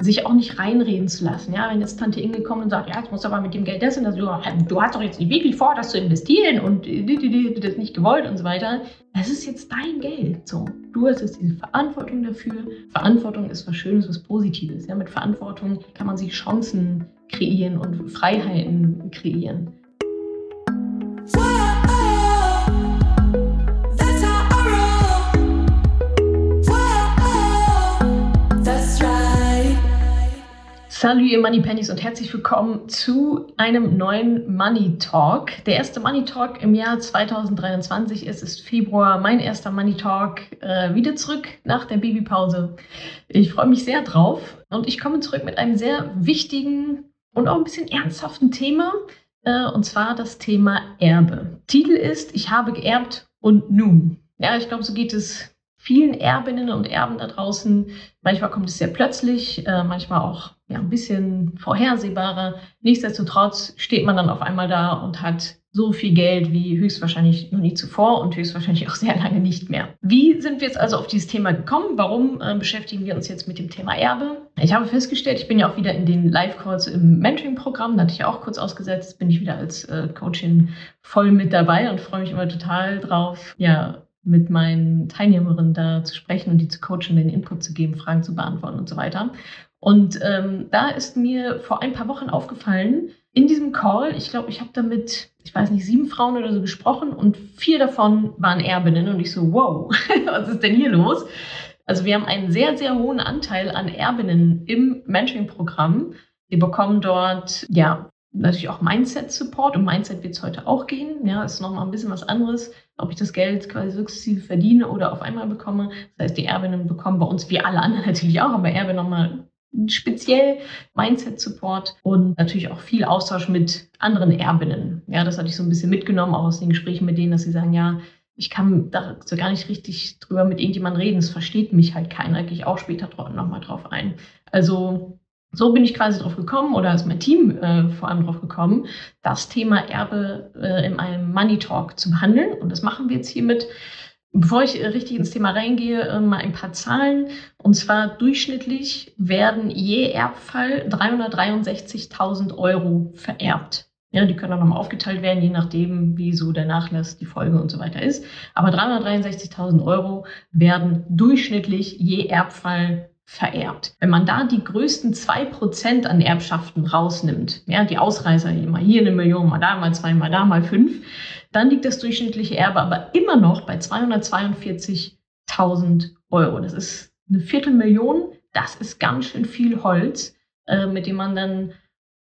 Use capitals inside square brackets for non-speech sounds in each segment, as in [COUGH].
sich auch nicht reinreden zu lassen. Ja, wenn jetzt Tante Inge kommt und sagt, ja, musst du aber mit dem Geld das und das, du hast doch jetzt nicht wirklich vor, das zu investieren und das nicht gewollt und so weiter. Das ist jetzt dein Geld. So, du hast jetzt diese Verantwortung dafür. Verantwortung ist was Schönes, was Positives. Ja, mit Verantwortung kann man sich Chancen kreieren und Freiheiten kreieren. Salut ihr Money Pennies und herzlich willkommen zu einem neuen Money Talk. Der erste Money Talk im Jahr 2023 ist, ist Februar, mein erster Money Talk, äh, wieder zurück nach der Babypause. Ich freue mich sehr drauf und ich komme zurück mit einem sehr wichtigen und auch ein bisschen ernsthaften Thema, äh, und zwar das Thema Erbe. Titel ist, ich habe geerbt und nun. Ja, ich glaube, so geht es vielen Erbinnen und Erben da draußen. Manchmal kommt es sehr plötzlich, äh, manchmal auch ja, ein bisschen vorhersehbarer. Nichtsdestotrotz steht man dann auf einmal da und hat so viel Geld wie höchstwahrscheinlich noch nie zuvor und höchstwahrscheinlich auch sehr lange nicht mehr. Wie sind wir jetzt also auf dieses Thema gekommen? Warum äh, beschäftigen wir uns jetzt mit dem Thema Erbe? Ich habe festgestellt, ich bin ja auch wieder in den Live-Calls im Mentoring-Programm, da hatte ich ja auch kurz ausgesetzt, bin ich wieder als äh, Coachin voll mit dabei und freue mich immer total drauf, ja, mit meinen Teilnehmerinnen da zu sprechen und die zu coachen, den Input zu geben, Fragen zu beantworten und so weiter. Und ähm, da ist mir vor ein paar Wochen aufgefallen, in diesem Call, ich glaube, ich habe damit, ich weiß nicht, sieben Frauen oder so gesprochen und vier davon waren Erbinnen und ich so, wow, [LAUGHS] was ist denn hier los? Also wir haben einen sehr, sehr hohen Anteil an Erbinnen im Mentoring-Programm. Wir bekommen dort, ja, natürlich auch Mindset-Support. Um Mindset wird es heute auch gehen. Ja, ist nochmal ein bisschen was anderes, ob ich das Geld quasi sukzessive verdiene oder auf einmal bekomme. Das heißt, die Erbinnen bekommen bei uns, wie alle anderen [LAUGHS] natürlich auch, aber Erbe nochmal speziell Mindset-Support und natürlich auch viel Austausch mit anderen Erbinnen. Ja, das hatte ich so ein bisschen mitgenommen, auch aus den Gesprächen mit denen, dass sie sagen, ja, ich kann da so gar nicht richtig drüber mit irgendjemandem reden, es versteht mich halt keiner, gehe ich auch später nochmal drauf ein. Also so bin ich quasi drauf gekommen oder ist mein Team äh, vor allem drauf gekommen, das Thema Erbe äh, in einem Money Talk zu behandeln. Und das machen wir jetzt hiermit. Bevor ich äh, richtig ins Thema reingehe, äh, mal ein paar Zahlen. Und zwar durchschnittlich werden je Erbfall 363.000 Euro vererbt. Ja, die können auch nochmal aufgeteilt werden, je nachdem, wie so der Nachlass, die Folge und so weiter ist. Aber 363.000 Euro werden durchschnittlich je Erbfall vererbt. Wenn man da die größten zwei Prozent an Erbschaften rausnimmt, ja, die Ausreißer, mal hier eine Million, mal da mal zwei, mal da mal fünf, dann liegt das durchschnittliche Erbe aber immer noch bei 242.000 Euro. Das ist eine Viertelmillion. Das ist ganz schön viel Holz, äh, mit dem man dann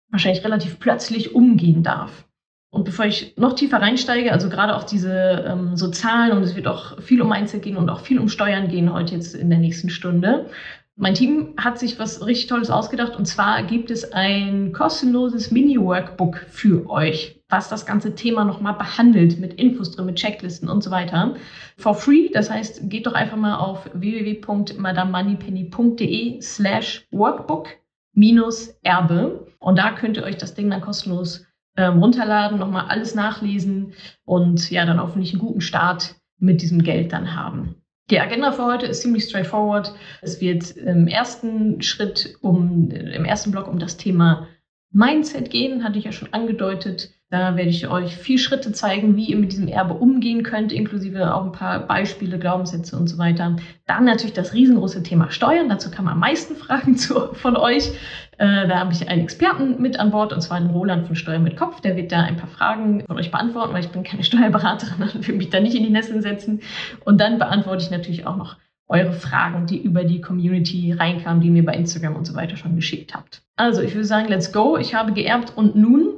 wahrscheinlich relativ plötzlich umgehen darf. Und bevor ich noch tiefer reinsteige, also gerade auch diese ähm, so Zahlen und es wird auch viel um Mindset gehen und auch viel um Steuern gehen heute jetzt in der nächsten Stunde, mein Team hat sich was richtig Tolles ausgedacht und zwar gibt es ein kostenloses Mini-Workbook für euch, was das ganze Thema nochmal behandelt mit Infos drin, mit Checklisten und so weiter. For free, das heißt, geht doch einfach mal auf www.madamoneypenny.de slash Workbook minus Erbe und da könnt ihr euch das Ding dann kostenlos ähm, runterladen, nochmal alles nachlesen und ja, dann hoffentlich einen guten Start mit diesem Geld dann haben. Die Agenda für heute ist ziemlich straightforward. Es wird im ersten Schritt um, im ersten Block um das Thema Mindset gehen, hatte ich ja schon angedeutet. Da werde ich euch vier Schritte zeigen, wie ihr mit diesem Erbe umgehen könnt, inklusive auch ein paar Beispiele, Glaubenssätze und so weiter. Dann natürlich das riesengroße Thema Steuern. Dazu kann man am meisten [LAUGHS] Fragen zu, von euch. Äh, da habe ich einen Experten mit an Bord, und zwar den Roland von Steuern mit Kopf. Der wird da ein paar Fragen von euch beantworten, weil ich bin keine [LAUGHS] Steuerberaterin und will mich da nicht in die Nesseln setzen. Und dann beantworte ich natürlich auch noch eure Fragen, die über die Community reinkamen, die mir bei Instagram und so weiter schon geschickt habt. Also, ich würde sagen, let's go. Ich habe geerbt und nun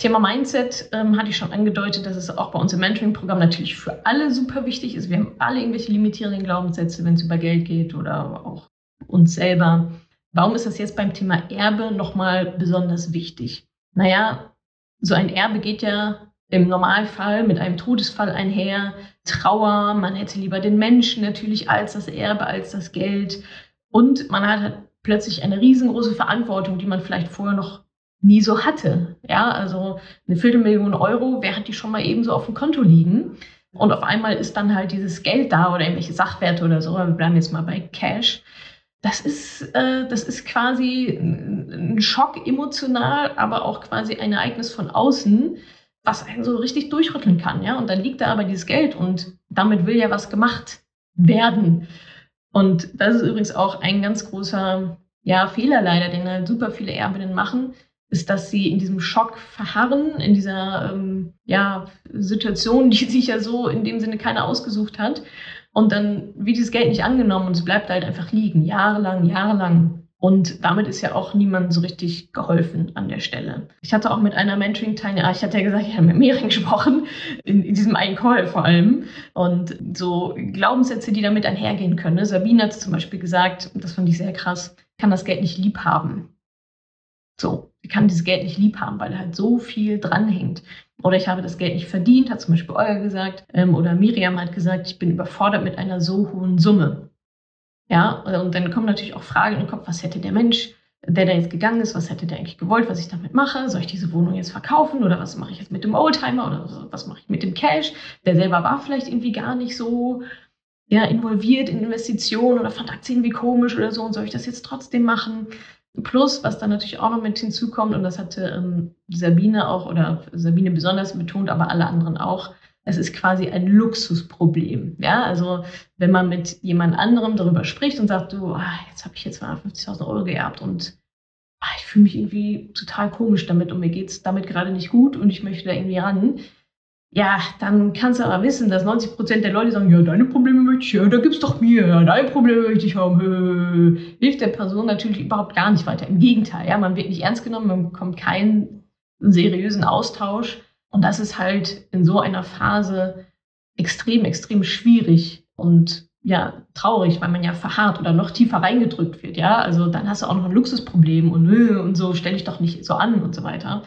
Thema Mindset ähm, hatte ich schon angedeutet, dass es auch bei uns im Mentoring-Programm natürlich für alle super wichtig ist. Wir haben alle irgendwelche limitierenden Glaubenssätze, wenn es über Geld geht oder auch uns selber. Warum ist das jetzt beim Thema Erbe nochmal besonders wichtig? Naja, so ein Erbe geht ja im Normalfall mit einem Todesfall einher. Trauer, man hätte lieber den Menschen natürlich als das Erbe, als das Geld. Und man hat halt plötzlich eine riesengroße Verantwortung, die man vielleicht vorher noch nie so hatte. Ja, also eine Viertelmillion Euro, wer hat die schon mal eben so auf dem Konto liegen? Und auf einmal ist dann halt dieses Geld da oder irgendwelche Sachwerte oder so, wir bleiben jetzt mal bei Cash. Das ist, äh, das ist quasi ein Schock emotional, aber auch quasi ein Ereignis von außen, was einen so richtig durchrütteln kann. Ja? Und dann liegt da aber dieses Geld und damit will ja was gemacht werden. Und das ist übrigens auch ein ganz großer ja, Fehler leider, den halt super viele Erbinnen machen, ist, dass sie in diesem Schock verharren, in dieser ähm, ja, Situation, [LAUGHS] die sich ja so in dem Sinne keiner ausgesucht hat. Und dann wird dieses Geld nicht angenommen und es bleibt halt einfach liegen, jahrelang, jahrelang. Und damit ist ja auch niemandem so richtig geholfen an der Stelle. Ich hatte auch mit einer Mentoring-Teilnehmerin, ich hatte ja gesagt, ich habe mit mehreren [LAUGHS] gesprochen, in, in, diesem einen Call vor allem. Und so Glaubenssätze, die damit einhergehen können. Ne? Sabine hat zum Beispiel gesagt, das fand ich sehr krass, kann das Geld nicht lieb haben. So, ich kann dieses Geld nicht lieb haben, weil halt so viel dranhängt. Oder ich habe das Geld nicht verdient, hat zum Beispiel Euer gesagt. Ähm, oder Miriam hat gesagt, ich bin überfordert mit einer so hohen Summe. Ja, und dann kommen natürlich auch Fragen in den Kopf, was hätte der Mensch, der da jetzt gegangen ist, was hätte der eigentlich gewollt, was ich damit mache? Soll ich diese Wohnung jetzt verkaufen oder was mache ich jetzt mit dem Oldtimer oder was mache ich mit dem Cash? Der selber war vielleicht irgendwie gar nicht so ja, involviert in Investitionen oder fand Aktien wie komisch oder so und soll ich das jetzt trotzdem machen? Plus, was dann natürlich auch noch mit hinzukommt, und das hatte ähm, Sabine auch oder Sabine besonders betont, aber alle anderen auch, es ist quasi ein Luxusproblem. Ja, also wenn man mit jemand anderem darüber spricht und sagt, du, ah, jetzt habe ich jetzt 250.000 Euro geerbt und ah, ich fühle mich irgendwie total komisch damit und mir geht es damit gerade nicht gut und ich möchte da irgendwie ran, ja, dann kannst du aber wissen, dass 90 Prozent der Leute sagen, ja, deine Probleme möchte ich, ja, da gibt's doch mir, ja, deine Probleme möchte ich haben. Hilft der Person natürlich überhaupt gar nicht weiter. Im Gegenteil, ja, man wird nicht ernst genommen, man bekommt keinen seriösen Austausch. Und das ist halt in so einer Phase extrem, extrem schwierig und ja, traurig, weil man ja verharrt oder noch tiefer reingedrückt wird, ja. Also dann hast du auch noch ein Luxusproblem und, und so, stell dich doch nicht so an und so weiter.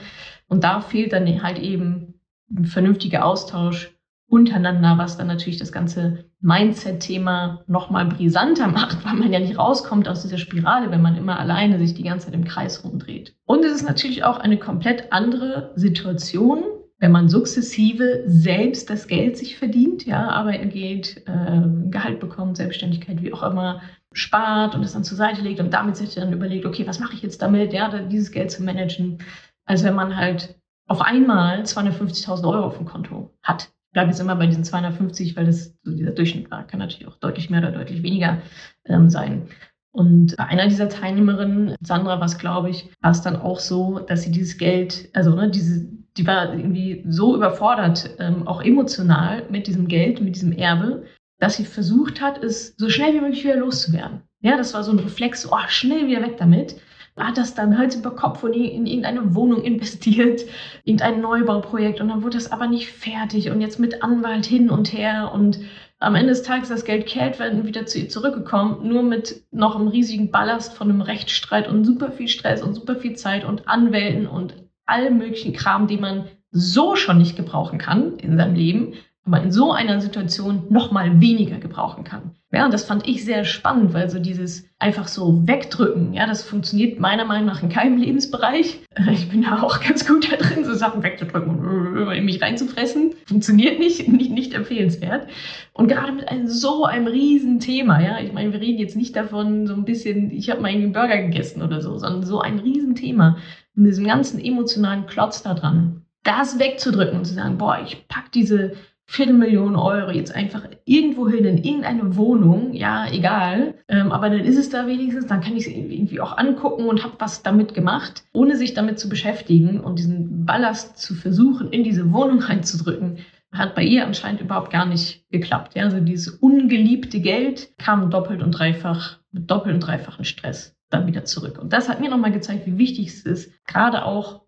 Und da fehlt dann halt eben ein vernünftiger Austausch untereinander, was dann natürlich das ganze Mindset-Thema nochmal brisanter [LAUGHS] macht, weil man ja nicht rauskommt aus dieser Spirale, wenn man immer alleine sich die ganze Zeit im Kreis rumdreht. Und es ist natürlich auch eine komplett andere Situation, wenn man sukzessive selbst das Geld sich verdient, ja, arbeiten geht, äh, Gehalt bekommt, Selbstständigkeit, wie auch immer, spart und es dann zur Seite legt und damit sich dann überlegt, okay, was mache ich jetzt damit, ja, dieses Geld zu managen, als wenn man halt auf einmal 250.000 Euro auf dem Konto hat. Ich bleibe jetzt immer bei diesen 250, weil das so dieser Durchschnitt war. Kann natürlich auch deutlich mehr oder deutlich weniger ähm, sein. Und bei einer dieser Teilnehmerinnen, Sandra, was glaube ich, war es dann auch so, dass sie dieses Geld, also ne, diese, die war irgendwie so überfordert, ähm, auch emotional mit diesem Geld, mit diesem Erbe, dass sie versucht hat, es so schnell wie möglich wieder loszuwerden. Ja, das war so ein Reflex, oh, schnell wieder weg damit hat das dann Hals über Kopf und in irgendeine Wohnung investiert, irgendein Neubauprojekt. Und dann wurde das aber nicht fertig. Und jetzt mit Anwalt hin und her. Und am Ende des Tages das Geld kehrt, werden wieder zu ihr zurückgekommen, nur mit noch einem riesigen Ballast von einem Rechtsstreit und super viel Stress und super viel Zeit und Anwälten und allem möglichen Kram, den man so schon nicht gebrauchen kann in seinem Leben, aber in so einer Situation noch mal weniger gebrauchen kann. Ja, und das fand ich sehr spannend, weil so dieses einfach so wegdrücken, ja, das funktioniert meiner Meinung nach in keinem Lebensbereich. Ich bin ja auch ganz gut da drin, so Sachen wegzudrücken und in mich reinzufressen. Funktioniert nicht, [LAUGHS] nicht, nicht empfehlenswert. Und gerade mit einem so einem riesen Thema, ja, ich meine, wir reden jetzt nicht davon so ein bisschen, ich habe mal einen Burger gegessen oder so, sondern so ein Riesenthema mit diesem ganzen emotionalen Klotz da dran. Das wegzudrücken und zu sagen, boah, ich pack diese Viertelmillion Euro jetzt einfach irgendwo hin in irgendeine Wohnung, ja, egal. Ähm, aber dann ist es da wenigstens, dann kann ich es irgendwie auch angucken und habe was damit gemacht, ohne sich damit zu beschäftigen und diesen Ballast zu versuchen, in diese Wohnung [LAUGHS] reinzudrücken. Hat bei ihr anscheinend überhaupt gar nicht geklappt. Ja? Also dieses ungeliebte Geld kam doppelt und dreifach, mit doppelt und dreifachen Stress dann wieder zurück. Und das hat mir nochmal gezeigt, wie wichtig es ist, gerade auch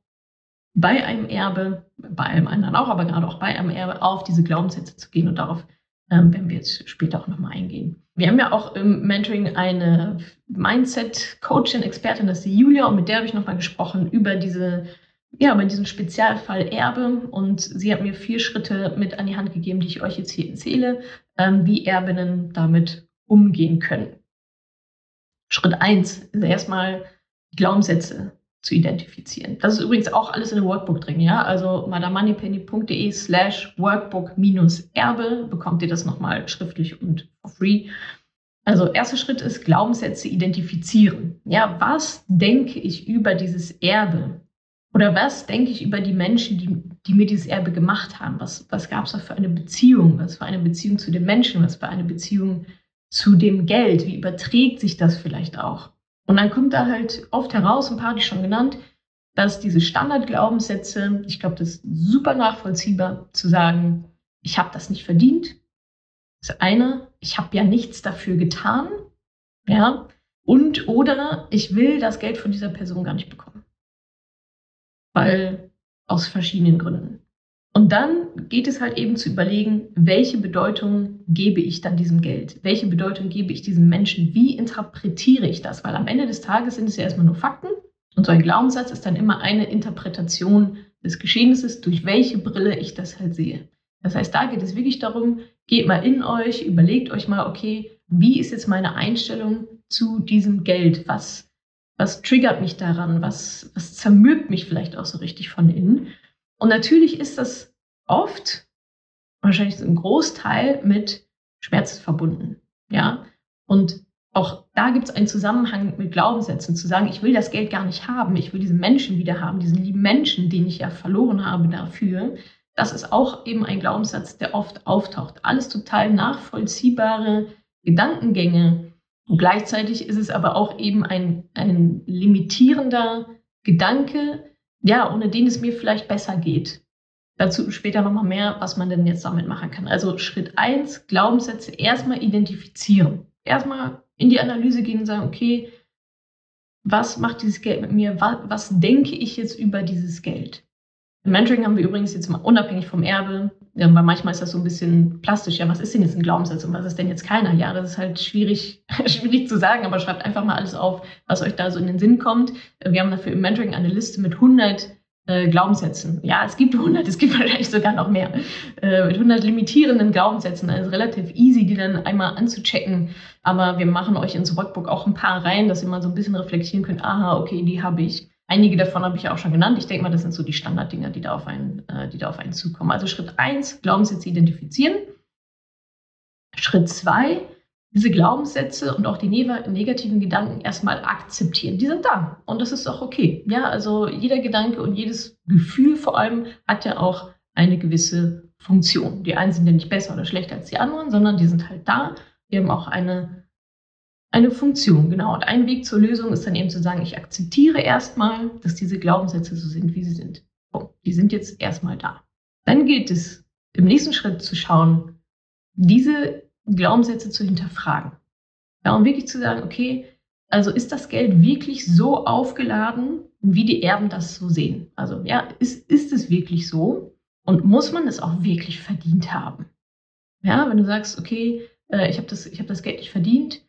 bei einem Erbe, bei allem anderen auch, aber gerade auch bei einem Erbe, auf diese Glaubenssätze zu gehen und darauf ähm, werden wir jetzt später auch nochmal eingehen. Wir haben ja auch im Mentoring eine Mindset-Coachin, Expertin, das ist die Julia, und mit der habe ich nochmal gesprochen über diese, ja, über diesen Spezialfall Erbe. Und sie hat mir vier Schritte mit an die Hand gegeben, die ich euch jetzt hier erzähle, ähm, wie Erbinnen damit umgehen können. Schritt eins ist erstmal Glaubenssätze zu identifizieren. Das ist übrigens auch alles in dem Workbook drin, ja. Also madamoneypenny.de slash workbook minus Erbe bekommt ihr das nochmal schriftlich und for free. Also erster Schritt ist Glaubenssätze identifizieren. Ja, was denke ich über dieses Erbe? Oder was denke ich über die Menschen, die, die mir dieses Erbe gemacht haben? Was, was gab es da für eine Beziehung? Was für eine Beziehung zu den Menschen? Was für eine Beziehung zu dem Geld? Wie überträgt sich das vielleicht auch? Und dann kommt da halt oft heraus, ein paar hatte ich schon genannt, dass diese Standardglaubenssätze, ich glaube, das ist super nachvollziehbar zu sagen, ich habe das nicht verdient. Das eine, ich habe ja nichts dafür getan. Ja. Und oder ich will das Geld von dieser Person gar nicht bekommen. Weil aus verschiedenen Gründen. Und dann geht es halt eben zu überlegen, welche Bedeutung gebe ich dann diesem Geld? Welche Bedeutung gebe ich diesem Menschen? Wie interpretiere ich das? Weil am Ende des Tages sind es ja erstmal nur Fakten. Und so ein Glaubenssatz ist dann immer eine Interpretation des Geschehnisses, durch welche Brille ich das halt sehe. Das heißt, da geht es wirklich darum, geht mal in euch, überlegt euch mal, okay, wie ist jetzt meine Einstellung zu diesem Geld? Was, was triggert mich daran? Was, was zermürbt mich vielleicht auch so richtig von innen? Und natürlich ist das oft, wahrscheinlich ein Großteil mit Schmerz verbunden. Ja, und auch da gibt es einen Zusammenhang mit Glaubenssätzen, zu sagen, ich will das Geld gar nicht haben, ich will diesen Menschen wieder haben, diesen lieben Menschen, den ich ja verloren habe dafür. Das ist auch eben ein Glaubenssatz, der oft auftaucht. Alles total nachvollziehbare Gedankengänge. Und gleichzeitig ist es aber auch eben ein, ein limitierender Gedanke, ja, ohne den es mir vielleicht besser geht. Dazu später nochmal mehr, was man denn jetzt damit machen kann. Also Schritt eins: Glaubenssätze erstmal identifizieren. Erstmal in die Analyse gehen und sagen, okay, was macht dieses Geld mit mir? Was, was denke ich jetzt über dieses Geld? Im Mentoring haben wir übrigens jetzt mal unabhängig vom Erbe, ja, weil manchmal ist das so ein bisschen plastisch. Ja, was ist denn jetzt ein Glaubenssatz und was ist denn jetzt keiner? Ja, das ist halt schwierig, [LAUGHS] schwierig zu sagen, aber schreibt einfach mal alles auf, was euch da so in den Sinn kommt. Wir haben dafür im Mentoring eine Liste mit 100 äh, Glaubenssätzen. Ja, es gibt 100, [LAUGHS] es gibt wahrscheinlich sogar noch mehr. Äh, mit 100 limitierenden Glaubenssätzen. Also relativ easy, die dann einmal anzuchecken. Aber wir machen euch ins Workbook auch ein paar rein, dass ihr mal so ein bisschen reflektieren könnt. Aha, okay, die habe ich. Einige davon habe ich ja auch schon genannt. Ich denke mal, das sind so die Standarddinger, die da auf einen, äh, die da auf einen zukommen. Also Schritt eins, Glaubenssätze identifizieren. Schritt zwei, diese Glaubenssätze und auch die negativen Gedanken erstmal akzeptieren. Die sind da und das ist auch okay. Ja, also jeder Gedanke und jedes Gefühl vor allem hat ja auch eine gewisse Funktion. Die einen sind ja nicht besser oder schlechter als die anderen, sondern die sind halt da. Die haben auch eine eine Funktion, genau. Und ein Weg zur Lösung ist dann eben zu sagen, ich akzeptiere erstmal, dass diese Glaubenssätze so sind, wie sie sind. Oh, die sind jetzt erstmal da. Dann gilt es, im nächsten Schritt zu schauen, diese Glaubenssätze zu hinterfragen. Ja, und wirklich zu sagen, okay, also ist das Geld wirklich so aufgeladen, wie die Erben das so sehen? Also ja, ist, ist es wirklich so? Und muss man es auch wirklich verdient haben? Ja, wenn du sagst, okay, äh, ich habe das, hab das Geld nicht verdient,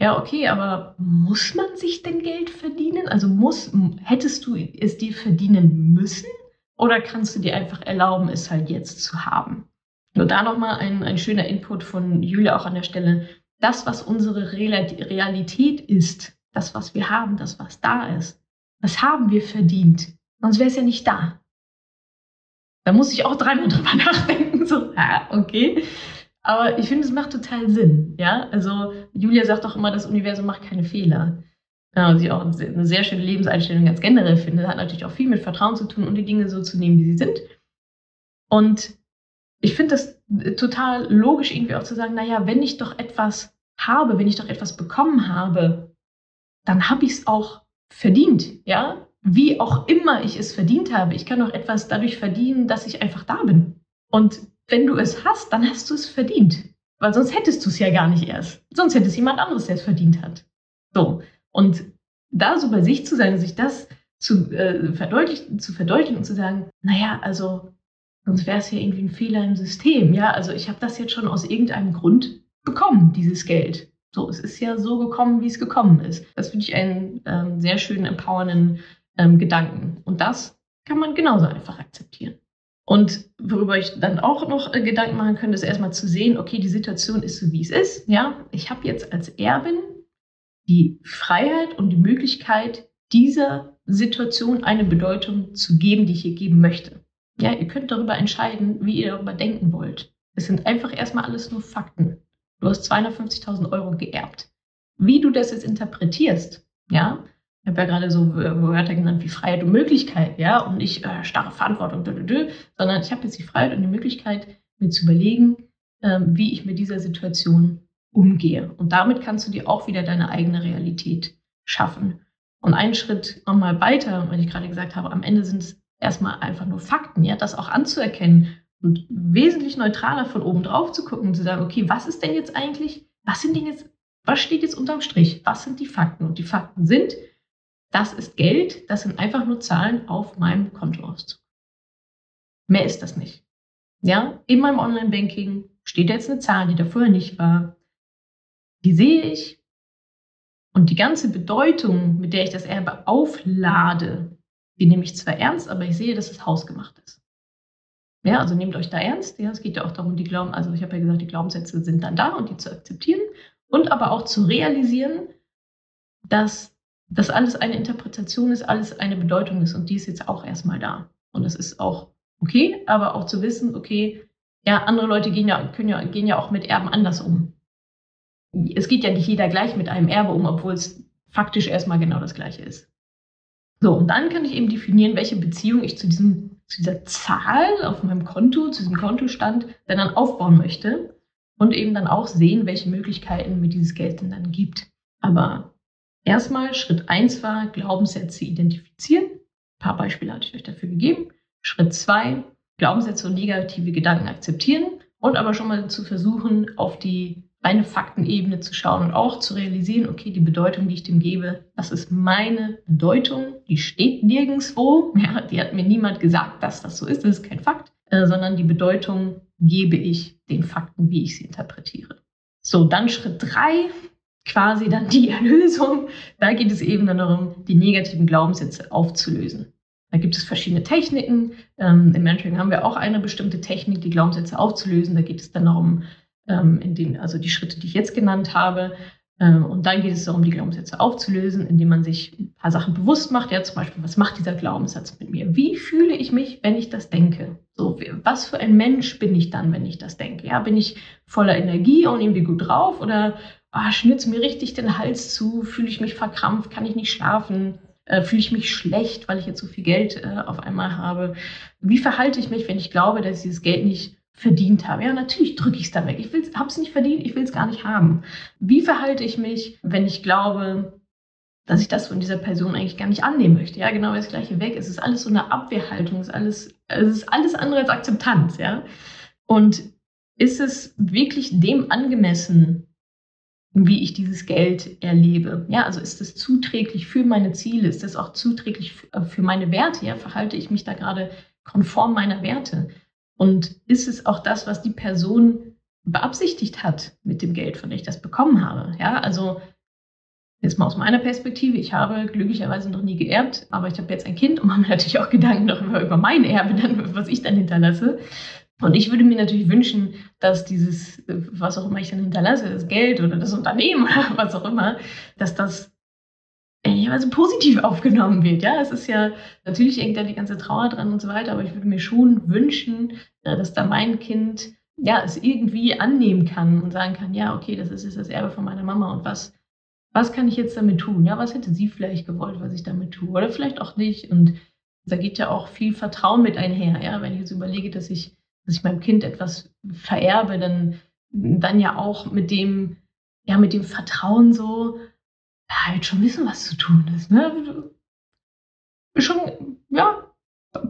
ja, okay, aber muss man sich denn Geld verdienen? Also muss, hättest du es dir verdienen müssen? Oder kannst du dir einfach erlauben, es halt jetzt zu haben? Nur da nochmal ein, ein schöner Input von Julia auch an der Stelle. Das, was unsere Realität ist, das, was wir haben, das, was da ist, das haben wir verdient. Sonst wäre es ja nicht da. Da muss ich auch dreimal drüber [LAUGHS] nachdenken. So, ja, okay. Aber ich finde, es macht total Sinn. Ja, also Julia sagt doch immer, das Universum macht keine Fehler. Ja, was ich auch eine sehr schöne Lebenseinstellung ganz generell finde. Das hat natürlich auch viel mit Vertrauen zu tun und die Dinge so zu nehmen, wie sie sind. Und ich finde das total logisch, irgendwie auch zu sagen, naja, wenn ich doch etwas habe, wenn ich doch etwas bekommen habe, dann habe ich es auch verdient, ja? Wie auch immer ich es verdient habe. Ich kann auch etwas dadurch verdienen, dass ich einfach da bin. Und wenn du es hast, dann hast du es verdient. Weil sonst hättest du es ja gar nicht erst. Sonst hätte es jemand anderes, der es verdient hat. So. Und da so bei sich zu sein, sich das zu, äh, verdeutlichen, zu verdeutlichen und zu sagen, naja, also sonst wäre es ja irgendwie ein Fehler im System. Ja, also ich habe das jetzt schon aus irgendeinem Grund bekommen, dieses Geld. So, es ist ja so gekommen, wie es gekommen ist. Das finde ich einen ähm, sehr schönen, empowernden ähm, Gedanken. Und das kann man genauso einfach akzeptieren. Und worüber ich dann auch noch äh, Gedanken machen könnte, ist erstmal zu sehen, okay, die Situation ist so, wie es ist. Ja, ich habe jetzt als Erbin die Freiheit und die Möglichkeit, dieser Situation eine Bedeutung zu geben, die ich ihr geben möchte. Ja, ihr könnt darüber entscheiden, wie ihr darüber denken wollt. Es sind einfach erstmal alles nur Fakten. Du hast 250.000 Euro geerbt. Wie du das jetzt interpretierst, ja, ich habe ja gerade so Wörter genannt wie Freiheit und Möglichkeit, ja, und nicht äh, starre Verantwortung, dö, dö, dö, sondern ich habe jetzt die Freiheit und die Möglichkeit, mir zu überlegen, ähm, wie ich mit dieser Situation umgehe. Und damit kannst du dir auch wieder deine eigene Realität schaffen. Und einen Schritt nochmal weiter, weil ich gerade gesagt habe, am Ende sind es erstmal einfach nur Fakten, ja, das auch anzuerkennen und wesentlich neutraler von oben drauf zu gucken und zu sagen, okay, was ist denn jetzt eigentlich, was sind denn jetzt, was steht jetzt unterm Strich? Was sind die Fakten? Und die Fakten sind, das ist Geld, das sind einfach nur Zahlen auf meinem Kontoauszug. Mehr ist das nicht. Ja, in meinem Online-Banking steht jetzt eine Zahl, die da vorher nicht war. Die sehe ich. Und die ganze Bedeutung, mit der ich das Erbe auflade, die nehme ich zwar ernst, aber ich sehe, dass es hausgemacht ist. Ja, also nehmt euch da ernst. Ja, es geht ja auch darum, die Glauben, also ich habe ja gesagt, die Glaubenssätze sind dann da und die zu akzeptieren und aber auch zu realisieren, dass das alles eine Interpretation ist, alles eine Bedeutung ist und die ist jetzt auch erstmal da. Und das ist auch okay, aber auch zu wissen, okay, ja, andere Leute gehen ja, können ja, gehen ja auch mit Erben anders um. Es geht ja nicht jeder gleich mit einem Erbe um, obwohl es faktisch erstmal genau das gleiche ist. So, und dann kann ich eben definieren, welche Beziehung ich zu, diesem, zu dieser Zahl auf meinem Konto, zu diesem Kontostand dann, dann aufbauen möchte und eben dann auch sehen, welche Möglichkeiten mir dieses Geld denn dann gibt. Aber Erstmal Schritt 1 war Glaubenssätze identifizieren. Ein paar Beispiele hatte ich euch dafür gegeben. Schritt 2 Glaubenssätze und negative Gedanken akzeptieren und aber schon mal zu versuchen, auf die reine Faktenebene zu schauen und auch zu realisieren, okay, die Bedeutung, die ich dem gebe, das ist meine Bedeutung, die steht nirgendwo. [LAUGHS] Ja, die hat mir niemand gesagt, dass das so ist, das ist kein Fakt, äh, sondern die Bedeutung gebe ich den Fakten, wie ich sie interpretiere. So, dann Schritt 3, quasi dann die [LAUGHS] Erlösung. Da geht es eben dann darum, die negativen Glaubenssätze aufzulösen. Da gibt es verschiedene Techniken. Ähm, Im Mentoring haben wir auch eine bestimmte Technik, die Glaubenssätze aufzulösen. Da geht es dann darum, ähm, in den, also die Schritte, die ich jetzt genannt habe. Ähm, und dann geht es darum, die Glaubenssätze aufzulösen, indem man sich ein paar Sachen bewusst macht. Ja, zum Beispiel, was macht dieser Glaubenssatz mit mir? Wie fühle ich mich, wenn ich das denke? So, was für ein Mensch bin ich dann, wenn ich das denke? Ja, bin ich voller Energie und irgendwie gut drauf oder oh, schnitzt mir richtig den Hals zu, fühle ich mich verkrampft, kann ich nicht schlafen, äh, fühle ich mich schlecht, weil ich jetzt so viel Geld äh, auf einmal habe. Wie verhalte ich mich, wenn ich glaube, dass ich dieses Geld nicht verdient habe? Ja, natürlich drücke ich es da weg. Ich habe es nicht verdient, ich will es gar nicht haben. Wie verhalte ich mich, wenn ich glaube, dass ich das von dieser Person eigentlich gar nicht annehmen möchte. Ja, genau das gleiche weg. Es ist alles so eine Abwehrhaltung, es ist alles, es ist alles andere als Akzeptanz, ja. Und ist es wirklich dem angemessen, wie ich dieses Geld erlebe. Ja, also ist es zuträglich für meine Ziele? Ist es auch zuträglich äh, für meine Werte? Ja, verhalte ich mich da gerade konform meiner Werte? Und ist es auch das, was die Person beabsichtigt hat mit dem Geld, von dem ich das bekommen habe? Ja, also jetzt mal aus meiner Perspektive, ich habe glücklicherweise noch nie geerbt, aber ich habe jetzt ein Kind und mache mir natürlich auch Gedanken darüber, über mein Erbe, [LAUGHS] was ich dann hinterlasse. Und ich würde mir natürlich wünschen, dass dieses, was auch immer ich dann hinterlasse, das Geld oder das Unternehmen [LAUGHS] oder was auch immer, dass das ehrlicherweise positiv aufgenommen wird. Ja, es ist ja, natürlich hängt da die ganze Trauer dran und so weiter, aber ich würde mir schon wünschen, äh, dass da mein Kind ja es irgendwie annehmen kann und sagen kann, ja, okay, das ist jetzt das Erbe von meiner Mama und was, was kann ich jetzt damit tun? Ja, was hätte sie vielleicht gewollt, was ich damit tue? Oder vielleicht auch nicht. Und da geht ja auch viel Vertrauen mit einher. Ja, wenn ich jetzt überlege, dass ich dass ich meinem Kind etwas vererbe, dann, dann ja auch mit dem, ja, mit dem Vertrauen so, ja, wird schon wissen, was zu tun ist. Ne? Schon, ja,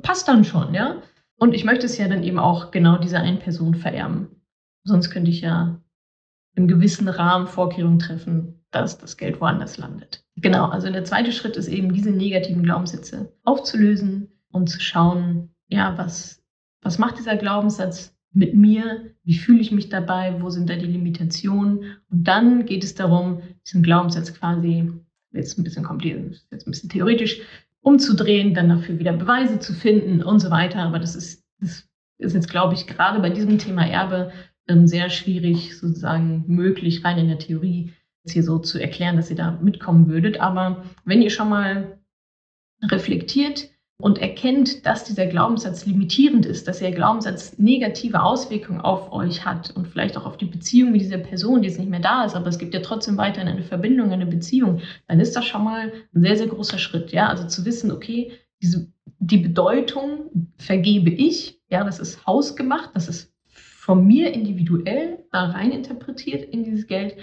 passt dann schon, ja. Und ich möchte es ja dann eben auch genau dieser einen Person vererben. Sonst könnte ich ja im gewissen Rahmen Vorkehrungen treffen, dass das Geld woanders landet. Genau, also der zweite Schritt ist eben, diese negativen Glaubenssätze aufzulösen und zu schauen, ja, was was macht dieser Glaubenssatz mit mir? Wie fühle ich mich dabei? Wo sind da die Limitationen? Und dann geht es darum, diesen Glaubenssatz quasi, jetzt ein bisschen kompliziert, jetzt ein bisschen theoretisch, umzudrehen, dann dafür wieder Beweise zu finden und so weiter. Aber das ist, das ist jetzt, glaube ich, gerade bei diesem Thema Erbe ähm, sehr schwierig sozusagen möglich, rein in der Theorie, jetzt hier so zu erklären, dass ihr da mitkommen würdet. Aber wenn ihr schon mal reflektiert, und erkennt, dass dieser Glaubenssatz limitierend ist, dass der Glaubenssatz negative Auswirkungen auf euch hat und vielleicht auch auf die Beziehung mit dieser Person, die jetzt nicht mehr da ist, aber es gibt ja trotzdem weiterhin eine Verbindung, eine Beziehung, dann ist das schon mal ein sehr, sehr großer Schritt. Ja, also zu wissen, okay, diese, die Bedeutung vergebe ich, ja, das ist hausgemacht, das ist von mir individuell da rein interpretiert in dieses Geld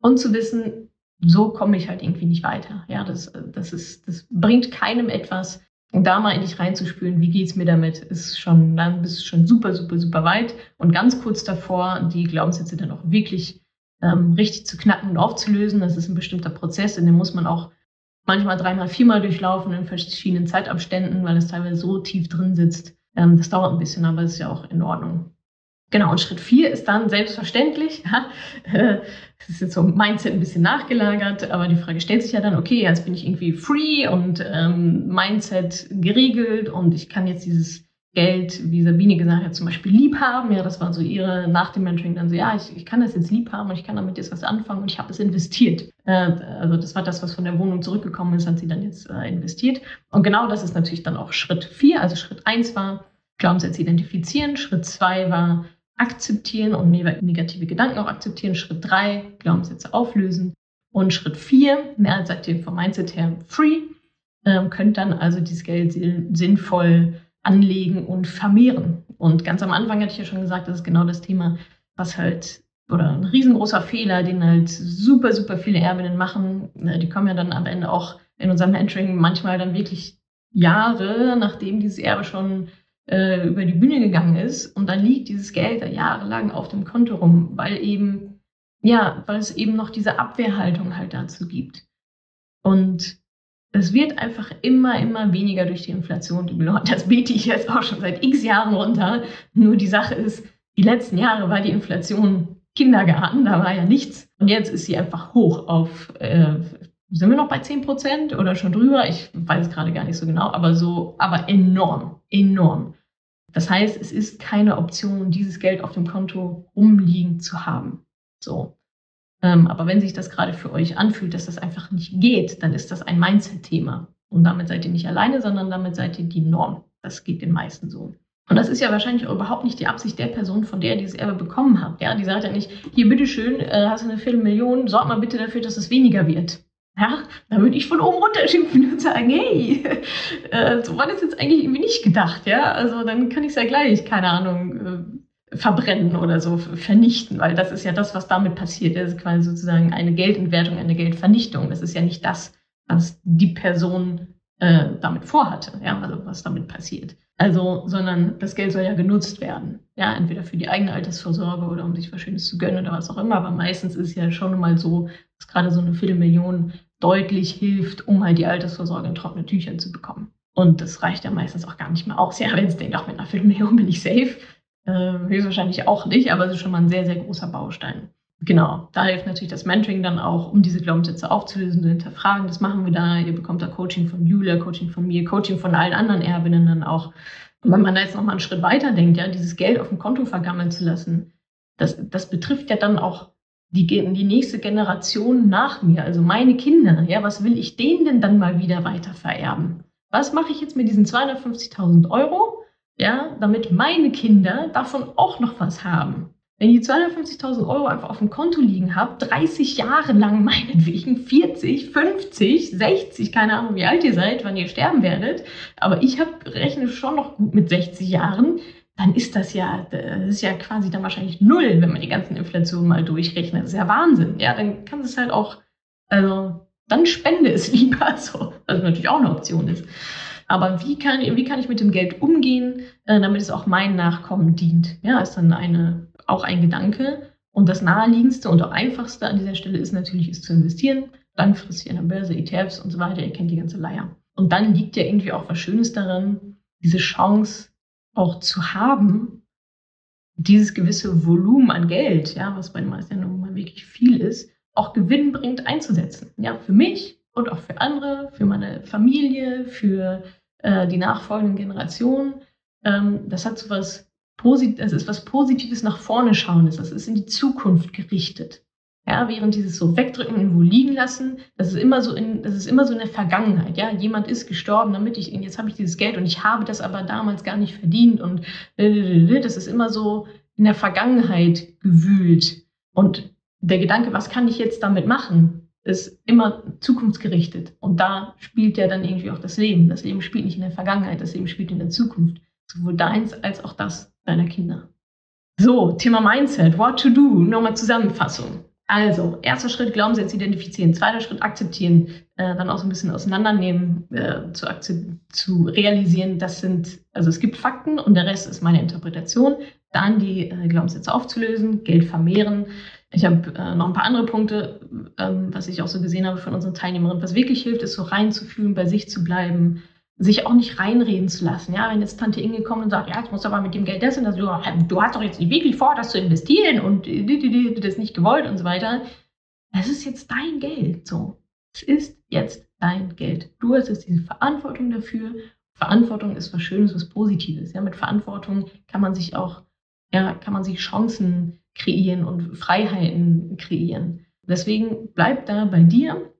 und zu wissen, so komme ich halt irgendwie nicht weiter. Ja, das, das, ist, das bringt keinem etwas. Und da mal in dich reinzuspüren, wie geht es mir damit, ist schon, dann bist du schon super, super, super weit. Und ganz kurz davor, die Glaubenssätze dann auch wirklich ähm, richtig zu knacken und aufzulösen. Das ist ein bestimmter Prozess, in dem muss man auch manchmal dreimal, viermal durchlaufen in verschiedenen Zeitabständen, weil es teilweise so tief drin sitzt. Ähm, das dauert ein bisschen, aber ist ja auch in Ordnung. Genau, und Schritt vier ist dann selbstverständlich, ja, [LAUGHS] äh, das ist jetzt so Mindset ein bisschen nachgelagert, aber die Frage stellt sich ja dann, okay, jetzt bin ich irgendwie free und ähm, Mindset geregelt und ich kann jetzt dieses Geld, wie Sabine gesagt hat, zum Beispiel lieb haben. Ja, das war so ihre nach dem Mentoring dann so, ja, ich, ich kann das jetzt lieb haben und ich kann damit jetzt was anfangen und ich habe es investiert. Äh, also das war das, was von der Wohnung zurückgekommen ist, hat sie dann jetzt äh, investiert. Und genau das ist natürlich dann auch Schritt vier. Also Schritt eins war Glaubenssatz identifizieren, Schritt zwei war akzeptieren und negative Gedanken auch akzeptieren. Schritt drei, Glaubenssätze auflösen. Und Schritt vier, mehr seid ihr vom Mindset her free, ähm, könnt dann also dieses Geld sinnvoll anlegen und vermehren. Und ganz am Anfang hatte ich ja schon gesagt, das ist genau das Thema, was halt, oder ein riesengroßer Fehler, den halt super, super viele Erbinnen machen. Die kommen ja dann am Ende auch in unserem Mentoring manchmal dann wirklich Jahre, nachdem dieses Erbe schon äh, über die Bühne gegangen ist und dann liegt dieses Geld da jahrelang auf dem Konto rum, weil eben, ja, weil es eben noch diese Abwehrhaltung halt dazu gibt. Und es wird einfach immer, immer weniger durch die Inflation. Das bete ich jetzt auch schon seit x Jahren runter. Nur die Sache ist, die letzten Jahre war die Inflation Kindergarten, da war ja nichts. Und jetzt ist sie einfach hoch auf, äh, sind wir noch bei 10 Prozent oder schon drüber? Ich weiß es gerade gar nicht so genau, aber so, aber enorm, enorm. Das heißt, es ist keine Option, dieses Geld auf dem Konto rumliegen zu haben. So. Ähm, aber wenn sich das gerade für euch anfühlt, dass das einfach nicht geht, dann ist das ein Mindset-Thema. Und damit seid ihr nicht alleine, sondern damit seid ihr die Norm. Das geht den meisten so. Und das ist ja wahrscheinlich auch überhaupt nicht die Absicht der Person, von der ihr dieses Erbe bekommen habt. Ja, die sagt ja nicht, hier bitteschön, äh, hast du eine Viertelmillion, sorg mal bitte dafür, dass es weniger wird. Ja, da würde ich von oben runter schimpfen und sagen, hey, [LAUGHS] äh, so war das jetzt eigentlich irgendwie nicht gedacht, ja. Also dann kann ich es ja gleich, keine Ahnung, äh, verbrennen oder so vernichten, weil das ist ja das, was damit passiert. Das ist quasi sozusagen eine Geldentwertung, eine Geldvernichtung. Das ist ja nicht das, was die Person äh, damit vorhatte, ja, also was damit passiert. Also, sondern das Geld soll ja genutzt werden. Ja, entweder für die eigene Altersvorsorge oder um sich was Schönes zu gönnen oder was auch immer. Aber meistens ist ja schon mal so, dass gerade so eine Viertelmillion deutlich hilft, um halt die Altersvorsorge in trockene Tücher zu bekommen. Und das reicht ja meistens auch gar nicht mehr aus. Ja, wenn es denkt, auch mit einer Viertelmillion bin ich safe, äh, höchstwahrscheinlich auch nicht, aber es ist schon mal ein sehr, sehr großer Baustein. Genau, da hilft natürlich das Mentoring dann auch, um diese Glaubenssätze aufzulösen, zu hinterfragen. Das machen wir da. Ihr bekommt da Coaching von Julia, Coaching von mir, Coaching von allen anderen Erbinnen dann auch. Und wenn man da jetzt nochmal einen Schritt weiter denkt, ja, dieses Geld auf dem Konto vergammeln zu lassen, das, das betrifft ja dann auch die, die nächste Generation nach mir, also meine Kinder. Ja, was will ich denen denn dann mal wieder weiter vererben? Was mache ich jetzt mit diesen 250.000 Euro? ja, damit meine Kinder davon auch noch was haben. Wenn ihr 250.000 Euro einfach auf dem Konto liegen habt, 30 Jahre lang [LAUGHS] meinetwegen, 40, 50, 60, keine Ahnung, wie alt ihr seid, wann ihr sterben werdet, aber ich hab, rechne schon noch gut mit 60 Jahren, dann ist das ja, das ist ja quasi dann wahrscheinlich null, wenn man die ganzen Inflationen mal durchrechnet. Das ist ja Wahnsinn. Ja, dann kann es halt auch, also, dann spende es [LAUGHS] lieber so, was natürlich auch eine Option ist. Aber wie kann, wie kann ich mit dem Geld umgehen, äh, damit es auch meinen Nachkommen dient? Ja, ist dann eine, auch ein Gedanke. Und das naheliegendste und auch einfachste an dieser Stelle ist natürlich, ist zu investieren, langfristig in der Börse, ETFs und so weiter. Ihr kennt die ganze Leier. Und dann liegt ja irgendwie auch was Schönes daran, diese Chance auch zu haben, dieses gewisse Volumen an Geld, ja, was bei den meisten ja nun mal wirklich viel ist, auch gewinnbringend einzusetzen. Ja, für mich und auch für andere, für meine Familie, für äh, die nachfolgenden Generationen. Ähm, das hat so was Posit das ist was Positives nach vorne schauendes. Das ist in die Zukunft gerichtet. Ja, während dieses so wegdrücken und wo liegen lassen, das ist immer so in, das ist immer so in der Vergangenheit. Ja, jemand ist gestorben, damit ich, jetzt habe ich dieses Geld und ich habe das aber damals gar nicht verdient und das ist immer so in der Vergangenheit gewühlt. Und der Gedanke, was kann ich jetzt damit machen, ist immer zukunftsgerichtet. Und da spielt ja dann irgendwie auch das Leben. Das Leben spielt nicht in der Vergangenheit, das Leben spielt in der Zukunft. Sowohl deins als auch das deiner Kinder. So, Thema Mindset, what to do, nochmal Zusammenfassung. Also, erster Schritt, Glaubenssätze identifizieren. Zweiter Schritt, akzeptieren. Äh, dann auch so ein bisschen auseinandernehmen, äh, zu, zu realisieren, das sind, also es gibt Fakten und der Rest ist meine Interpretation. Dann die äh, Glaubenssätze aufzulösen, Geld vermehren. Ich habe äh, noch ein paar andere Punkte, ähm, was ich auch so gesehen habe von unseren Teilnehmerinnen. Was wirklich hilft, ist so reinzufühlen, bei sich zu bleiben, sich auch nicht reinreden zu lassen. Ja, wenn jetzt Tante Inge kommt und sagt, ja, jetzt musst du aber mit dem Geld das und das, du, hast doch jetzt nicht wirklich vor, das zu investieren und das nicht gewollt und so weiter. Das ist jetzt dein Geld. So. Es ist jetzt dein Geld. Du hast jetzt diese Verantwortung dafür. Verantwortung ist was Schönes, was Positives. Ja, mit Verantwortung kann man sich auch, ja, kann man sich Chancen kreieren und Freiheiten kreieren. Deswegen bleib da bei dir,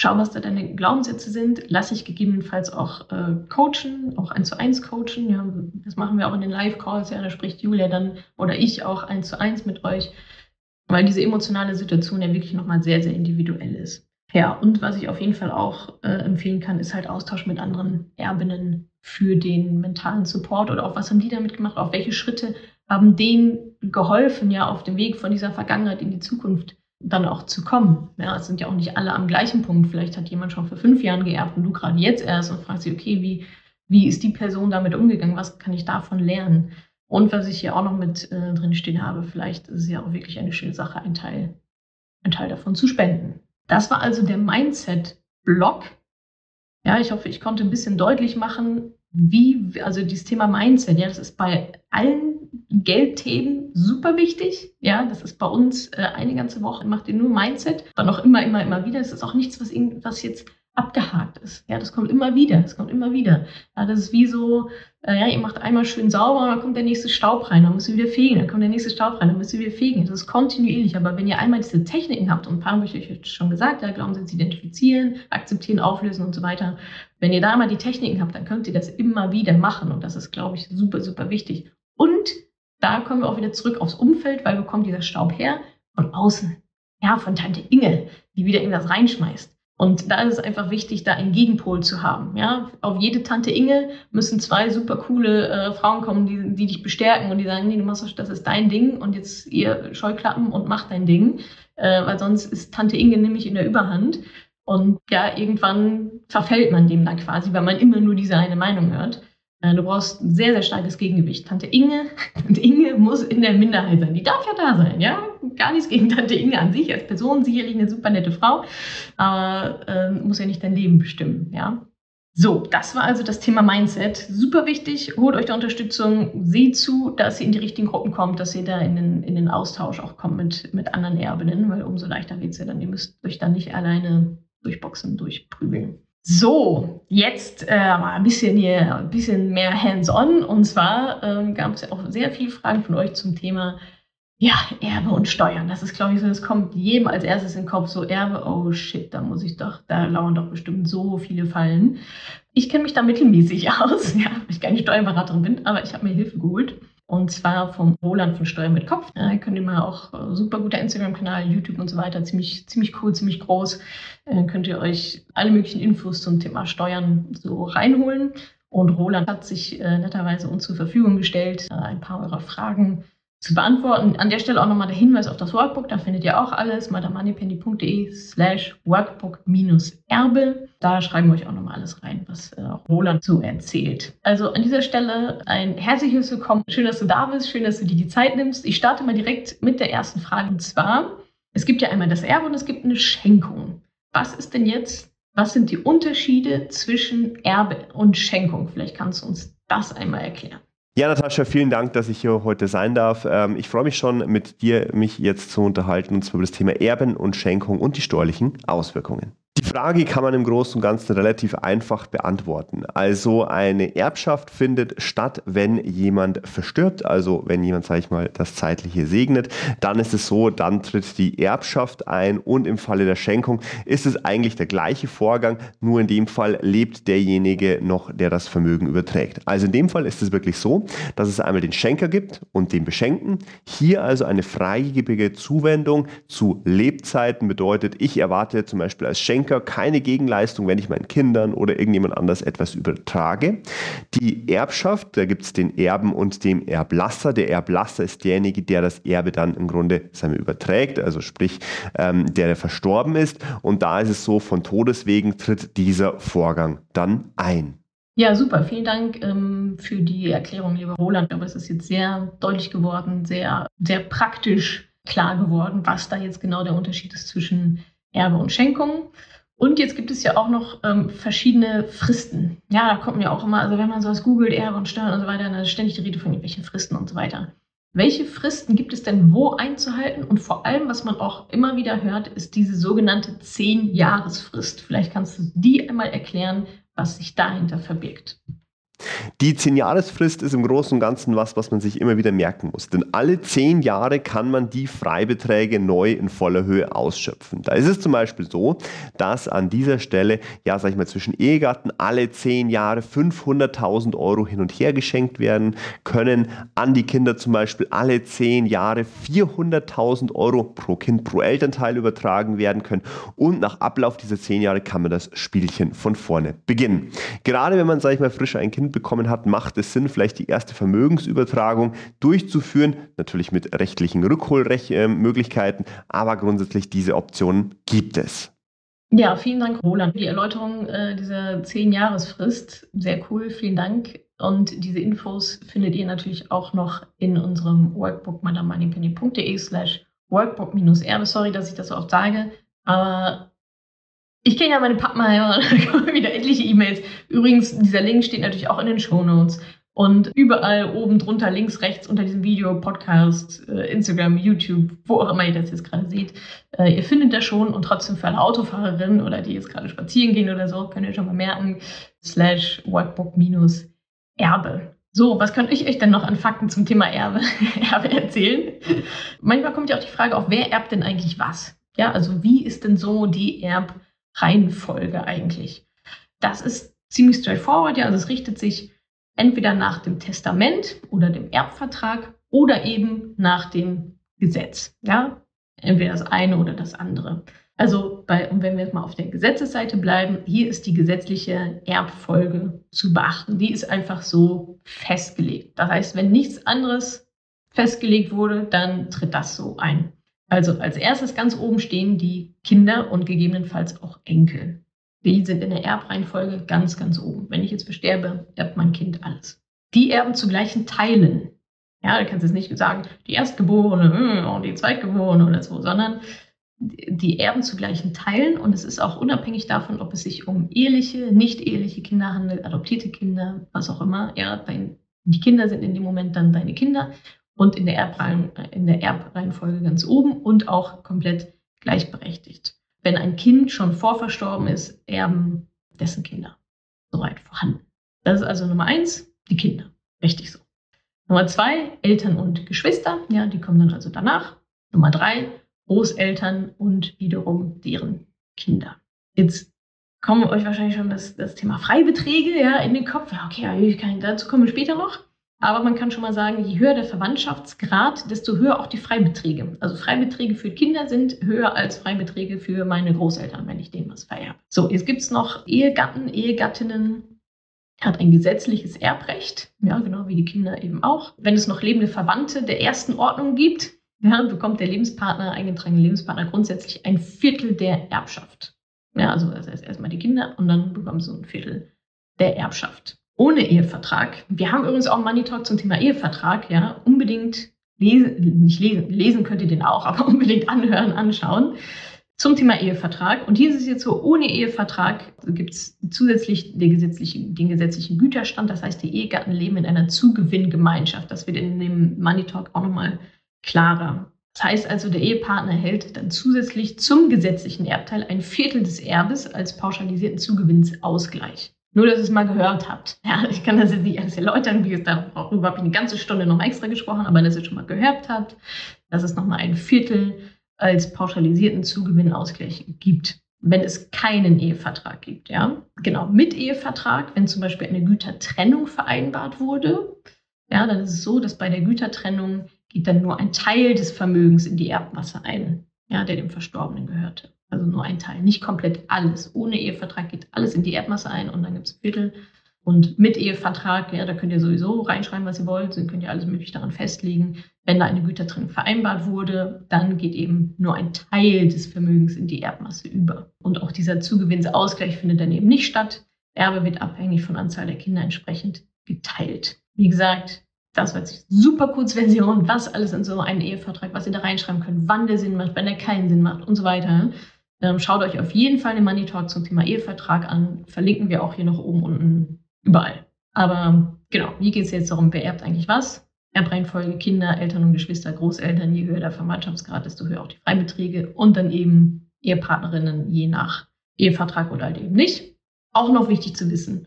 Schau, was da deine Glaubenssätze sind. Lass dich gegebenenfalls auch äh, coachen, auch eins zu eins coachen. Ja, das machen wir auch in den Live-Calls. Ja, da spricht Julia dann oder ich auch eins zu eins mit euch, weil diese emotionale Situation ja wirklich nochmal sehr, sehr individuell ist. Ja, und was ich auf jeden Fall auch äh, empfehlen kann, ist halt Austausch mit anderen Erbinnen für den mentalen Support oder auch was haben die damit gemacht, auf welche Schritte haben denen geholfen, ja, auf dem Weg von dieser Vergangenheit in die Zukunft dann auch zu kommen. Ja, es sind ja auch nicht alle am gleichen Punkt. Vielleicht hat jemand schon vor fünf Jahren geerbt und du gerade jetzt erst und fragst dich, okay, wie, wie ist die Person damit umgegangen? Was kann ich davon lernen? Und was ich hier auch noch mit äh, drin stehen habe, vielleicht ist es ja auch wirklich eine schöne Sache, ein Teil, ein Teil davon zu spenden. Das war also der Mindset-Block. Ja, ich hoffe, ich konnte ein bisschen deutlich machen, wie, also dieses Thema Mindset, ja, das ist bei allen Geldthemen super wichtig. Ja, das ist bei uns äh, eine ganze Woche, macht ihr nur Mindset. Dann auch immer, immer, immer wieder. Es ist auch nichts, was, was jetzt abgehakt ist. Ja, das kommt immer wieder. Das kommt immer wieder. Ja, das ist wie so, äh, ja, ihr macht einmal schön sauber und dann kommt der nächste Staub rein, dann müsst ihr wieder fegen, dann kommt der nächste Staub rein, dann müsst ihr wieder fegen. Das ist kontinuierlich. Aber wenn ihr einmal diese Techniken habt, und ein paar habe ich euch schon gesagt, ja, Glaubenssatz identifizieren, akzeptieren, auflösen und so weiter. Wenn ihr da einmal die Techniken habt, dann könnt ihr das immer wieder machen. Und das ist, glaube ich, super, super wichtig. Und da kommen wir auch wieder zurück aufs Umfeld, weil wo kommt dieser Staub her? Von außen. Ja, von Tante Inge, die wieder irgendwas reinschmeißt. Und da ist es einfach wichtig, da einen Gegenpol zu haben. Ja, auf jede Tante Inge müssen zwei super coole äh, Frauen kommen, die, die dich bestärken und die sagen, nee, du machst das, das ist dein Ding und jetzt ihr Scheuklappen und macht dein Ding, äh, weil sonst ist Tante Inge nämlich in der Überhand und ja, irgendwann verfällt man dem dann quasi, weil man immer nur diese eine Meinung hört. Äh, du brauchst ein sehr, sehr starkes Gegengewicht. Tante Inge, [LAUGHS] Tante Inge muss in der Minderheit sein. Die darf ja da sein, ja? Gar nichts gegen Tante Inge an sich als Person, sicherlich eine super nette Frau, aber äh, muss ja nicht dein Leben bestimmen, ja? So, das war also das Thema Mindset. Super wichtig, holt euch da Unterstützung, seht zu, dass ihr in die richtigen Gruppen kommt, dass ihr da in den, in den Austausch auch kommt mit, mit anderen Erbinnen, weil umso leichter wird es ja dann. Ihr müsst euch dann nicht alleine durchboxen, durchprügeln. So, jetzt äh, mal ein bisschen, hier, ein bisschen mehr hands-on. Und zwar ähm, gab es ja auch sehr viele Fragen von euch zum Thema ja, Erbe und Steuern. Das ist, glaube ich, so, das kommt jedem als erstes in den Kopf. So Erbe, oh shit, da muss ich doch, da lauern doch bestimmt so viele Fallen. Ich kenne mich da mittelmäßig [LAUGHS] aus, ja, weil ich keine Steuerberaterin bin, aber ich habe mir Hilfe geholt. Und zwar vom Roland von Steuer mit Kopf. Ja, könnt ihr mal auch äh, super guter Instagram-Kanal, YouTube und so weiter, ziemlich, ziemlich cool, ziemlich groß. Äh, könnt ihr euch alle möglichen Infos zum Thema Steuern so reinholen. Und Roland hat sich äh, netterweise uns zur Verfügung gestellt, äh, ein paar eurer Fragen zu beantworten. An der Stelle auch nochmal der Hinweis auf das Workbook. Da findet ihr auch alles. madamoneypenny.de slash workbook-erbe. Da schreiben wir euch auch nochmal alles rein, was äh, Roland so erzählt. Also an dieser Stelle ein herzliches Willkommen. Schön, dass du da bist. Schön, dass du dir die Zeit nimmst. Ich starte mal direkt mit der ersten Frage. Und zwar, es gibt ja einmal das Erbe und es gibt eine Schenkung. Was ist denn jetzt, was sind die Unterschiede zwischen Erbe und Schenkung? Vielleicht kannst du uns das einmal erklären. Ja, Natascha, vielen Dank, dass ich hier heute sein darf. Ähm, ich freue mich schon, mit dir mich jetzt zu unterhalten, und zwar über das Thema Erben und Schenkung und die steuerlichen Auswirkungen. Die Frage kann man im Großen und Ganzen relativ einfach beantworten. Also eine Erbschaft findet statt, wenn jemand verstirbt, also wenn jemand, sage ich mal, das Zeitliche segnet, dann ist es so, dann tritt die Erbschaft ein und im Falle der Schenkung ist es eigentlich der gleiche Vorgang, nur in dem Fall lebt derjenige noch, der das Vermögen überträgt. Also in dem Fall ist es wirklich so, dass es einmal den Schenker gibt und den Beschenken. Hier also eine freigebige Zuwendung zu Lebzeiten bedeutet, ich erwarte zum Beispiel als Schenker Schenker keine Gegenleistung, wenn ich meinen Kindern oder irgendjemand anders etwas übertrage. Die Erbschaft, da gibt es den Erben und den Erblasser. Der Erblasser ist derjenige, der das Erbe dann im Grunde seinem überträgt, also sprich, ähm, der, der verstorben ist. Und da ist es so, von Todeswegen tritt dieser Vorgang dann ein. Ja, super. Vielen Dank ähm, für die Erklärung, lieber Roland. Glaube, es ist jetzt sehr deutlich geworden, sehr, sehr praktisch klar geworden, was da jetzt genau der Unterschied ist zwischen Erbe und Schenkung. Und jetzt gibt es ja auch noch ähm, verschiedene Fristen. Ja, da kommt mir auch immer, also wenn man sowas googelt, Erbe und Steuern und so weiter, dann ist ständig die Rede von irgendwelchen Fristen und so weiter. Welche Fristen gibt es denn wo einzuhalten? Und vor allem, was man auch immer wieder hört, ist diese sogenannte 10-Jahresfrist. Vielleicht kannst du die einmal erklären, was sich dahinter verbirgt. Die 10-Jahresfrist ist im Großen und Ganzen was, was man sich immer wieder merken muss. Denn alle 10 Jahre kann man die Freibeträge neu in voller Höhe ausschöpfen. Da ist es zum Beispiel so, dass an dieser Stelle, ja, sag ich mal, zwischen Ehegatten alle 10 Jahre 500.000 Euro hin und her geschenkt werden können. An die Kinder zum Beispiel alle 10 Jahre 400.000 Euro pro Kind, pro Elternteil übertragen werden können. Und nach Ablauf dieser 10 Jahre kann man das Spielchen von vorne beginnen. Gerade wenn man, sag ich mal, frisch ein Kind bekommen hat, macht es Sinn, vielleicht die erste Vermögensübertragung durchzuführen. Natürlich mit rechtlichen Rückholmöglichkeiten, aber grundsätzlich diese Optionen gibt es. Ja, vielen Dank, Roland, für die Erläuterung äh, dieser 10-Jahresfrist. Sehr cool, vielen Dank. Und diese Infos findet ihr natürlich auch noch in unserem Workbook madamoneypenny.de slash workbook-erbe. Sorry, dass ich das so oft sage, aber ich kenne ja meine Pappenheimer, [LAUGHS] da kommen wieder etliche E-Mails. Übrigens, dieser Link steht natürlich auch in den Show Notes. Und überall oben drunter, links, rechts unter diesem Video, Podcast, äh, Instagram, YouTube, wo auch immer ihr das jetzt gerade seht, äh, ihr findet das schon und trotzdem für alle Autofahrerinnen oder die jetzt gerade spazieren gehen oder so, könnt ihr schon mal merken, slash Workbook minus Erbe. So, was könnte ich euch denn noch an Fakten zum Thema Erbe, [LAUGHS] Erbe erzählen? Manchmal kommt ja auch die Frage auf, wer erbt denn eigentlich was? Ja, also wie ist denn so die Erb- Reihenfolge eigentlich. Das ist ziemlich straightforward, ja, also es richtet sich entweder nach dem Testament oder dem Erbvertrag oder eben nach dem Gesetz, ja, entweder das eine oder das andere. Also bei, und wenn wir jetzt mal auf der Gesetzesseite bleiben, hier ist die gesetzliche Erbfolge zu beachten. Die ist einfach so festgelegt. Das heißt, wenn nichts anderes festgelegt wurde, dann tritt das so ein. Also als erstes ganz oben stehen die Kinder und gegebenenfalls auch Enkel. Die sind in der Erbreihenfolge ganz, ganz oben. Wenn ich jetzt besterbe, erbt mein Kind alles. Die erben zu gleichen Teilen. Ja, da kannst du jetzt nicht sagen, die Erstgeborene hm, und die Zweitgeborene oder so, sondern die erben zu gleichen Teilen und es ist auch unabhängig davon, ob es sich um eheliche, nicht eheliche Kinder handelt, adoptierte Kinder, was auch immer. Ja, dein, die Kinder sind in dem Moment dann deine Kinder und in der, Erbreihen, in der Erbreihenfolge ganz oben und auch komplett gleichberechtigt. Wenn ein Kind schon vorverstorben ist, erben dessen Kinder soweit vorhanden. Das ist also Nummer eins, die Kinder. Richtig so. Nummer zwei, Eltern und Geschwister. Ja, die kommen dann also danach. Nummer drei, Großeltern und wiederum deren Kinder. Jetzt kommen euch wahrscheinlich schon das, das Thema Freibeträge ja, in den Kopf. Ja, okay, dazu kommen wir später noch. Aber man kann schon mal sagen, je höher der Verwandtschaftsgrad, desto höher auch die Freibeträge. Also Freibeträge für Kinder sind höher als Freibeträge für meine Großeltern, wenn ich denen was vererbe. So, jetzt gibt es noch Ehegatten, Ehegattinnen, hat ein gesetzliches Erbrecht, ja, genau wie die Kinder eben auch. Wenn es noch lebende Verwandte der ersten Ordnung gibt, ja, bekommt der Lebenspartner, eingetragene Lebenspartner grundsätzlich ein Viertel der Erbschaft. Ja, also das heißt erstmal die Kinder und dann bekommen sie ein Viertel der Erbschaft ohne Ehevertrag. Wir haben übrigens auch einen Money Talk zum Thema Ehevertrag. Ja, unbedingt lesen, nicht lesen, lesen könnt ihr den auch, [LAUGHS] aber unbedingt anhören, anschauen zum Thema Ehevertrag. Und hier ist es jetzt so, ohne Ehevertrag gibt es zusätzlich den gesetzlichen, den gesetzlichen Güterstand. Das heißt, die Ehegatten leben in einer Zugewinngemeinschaft. Das wird in dem Money Talk auch nochmal klarer. Das heißt also, der Ehepartner erhält dann zusätzlich zum gesetzlichen Erbteil ein Viertel des Erbes als pauschalisierten Zugewinnsausgleich. Nur, dass ihr es mal gehört habt. Ja, ich kann das jetzt nicht alles erläutern, wie gesagt, darüber habe ich eine ganze Stunde noch extra gesprochen, aber dass ihr schon mal gehört habt, dass es nochmal ein Viertel als pauschalisierten Zugewinnausgleich gibt, wenn es keinen Ehevertrag gibt. Ja, genau, mit Ehevertrag, wenn zum Beispiel eine Gütertrennung vereinbart wurde, ja, dann ist es so, dass bei der Gütertrennung geht dann nur ein Teil des Vermögens in die Erbmasse ein, ja, der dem Verstorbenen gehörte. Also nur ein Teil, nicht komplett alles. Ohne Ehevertrag geht alles in die Erbmasse ein und dann gibt es Viertel. Und mit Ehevertrag, ja, da könnt ihr sowieso reinschreiben, was ihr wollt, dann könnt ihr alles mögliche daran festlegen. Wenn da eine Gütertrennung vereinbart wurde, dann geht eben nur ein Teil des Vermögens in die Erbmasse über. Und auch dieser Zugewinnsausgleich findet dann eben nicht statt. Erbe wird abhängig von Anzahl der Kinder entsprechend geteilt. Wie gesagt, das war jetzt super Kurzversion, was alles in so einen Ehevertrag, was ihr da reinschreiben könnt, wann der Sinn macht, wann der keinen Sinn macht und so weiter. Ähm, schaut euch auf jeden Fall den Money Talk zum Thema Ehevertrag an. Verlinken wir auch hier noch oben unten überall. Aber genau, hier geht es jetzt darum, wer erbt eigentlich was? Erbreihenfolge, Kinder, Eltern und Geschwister, Großeltern, je höher der Verwandtschaftsgrad, desto höher auch die Freibeträge und dann eben Ehepartnerinnen je nach Ehevertrag oder halt eben nicht. Auch noch wichtig zu wissen,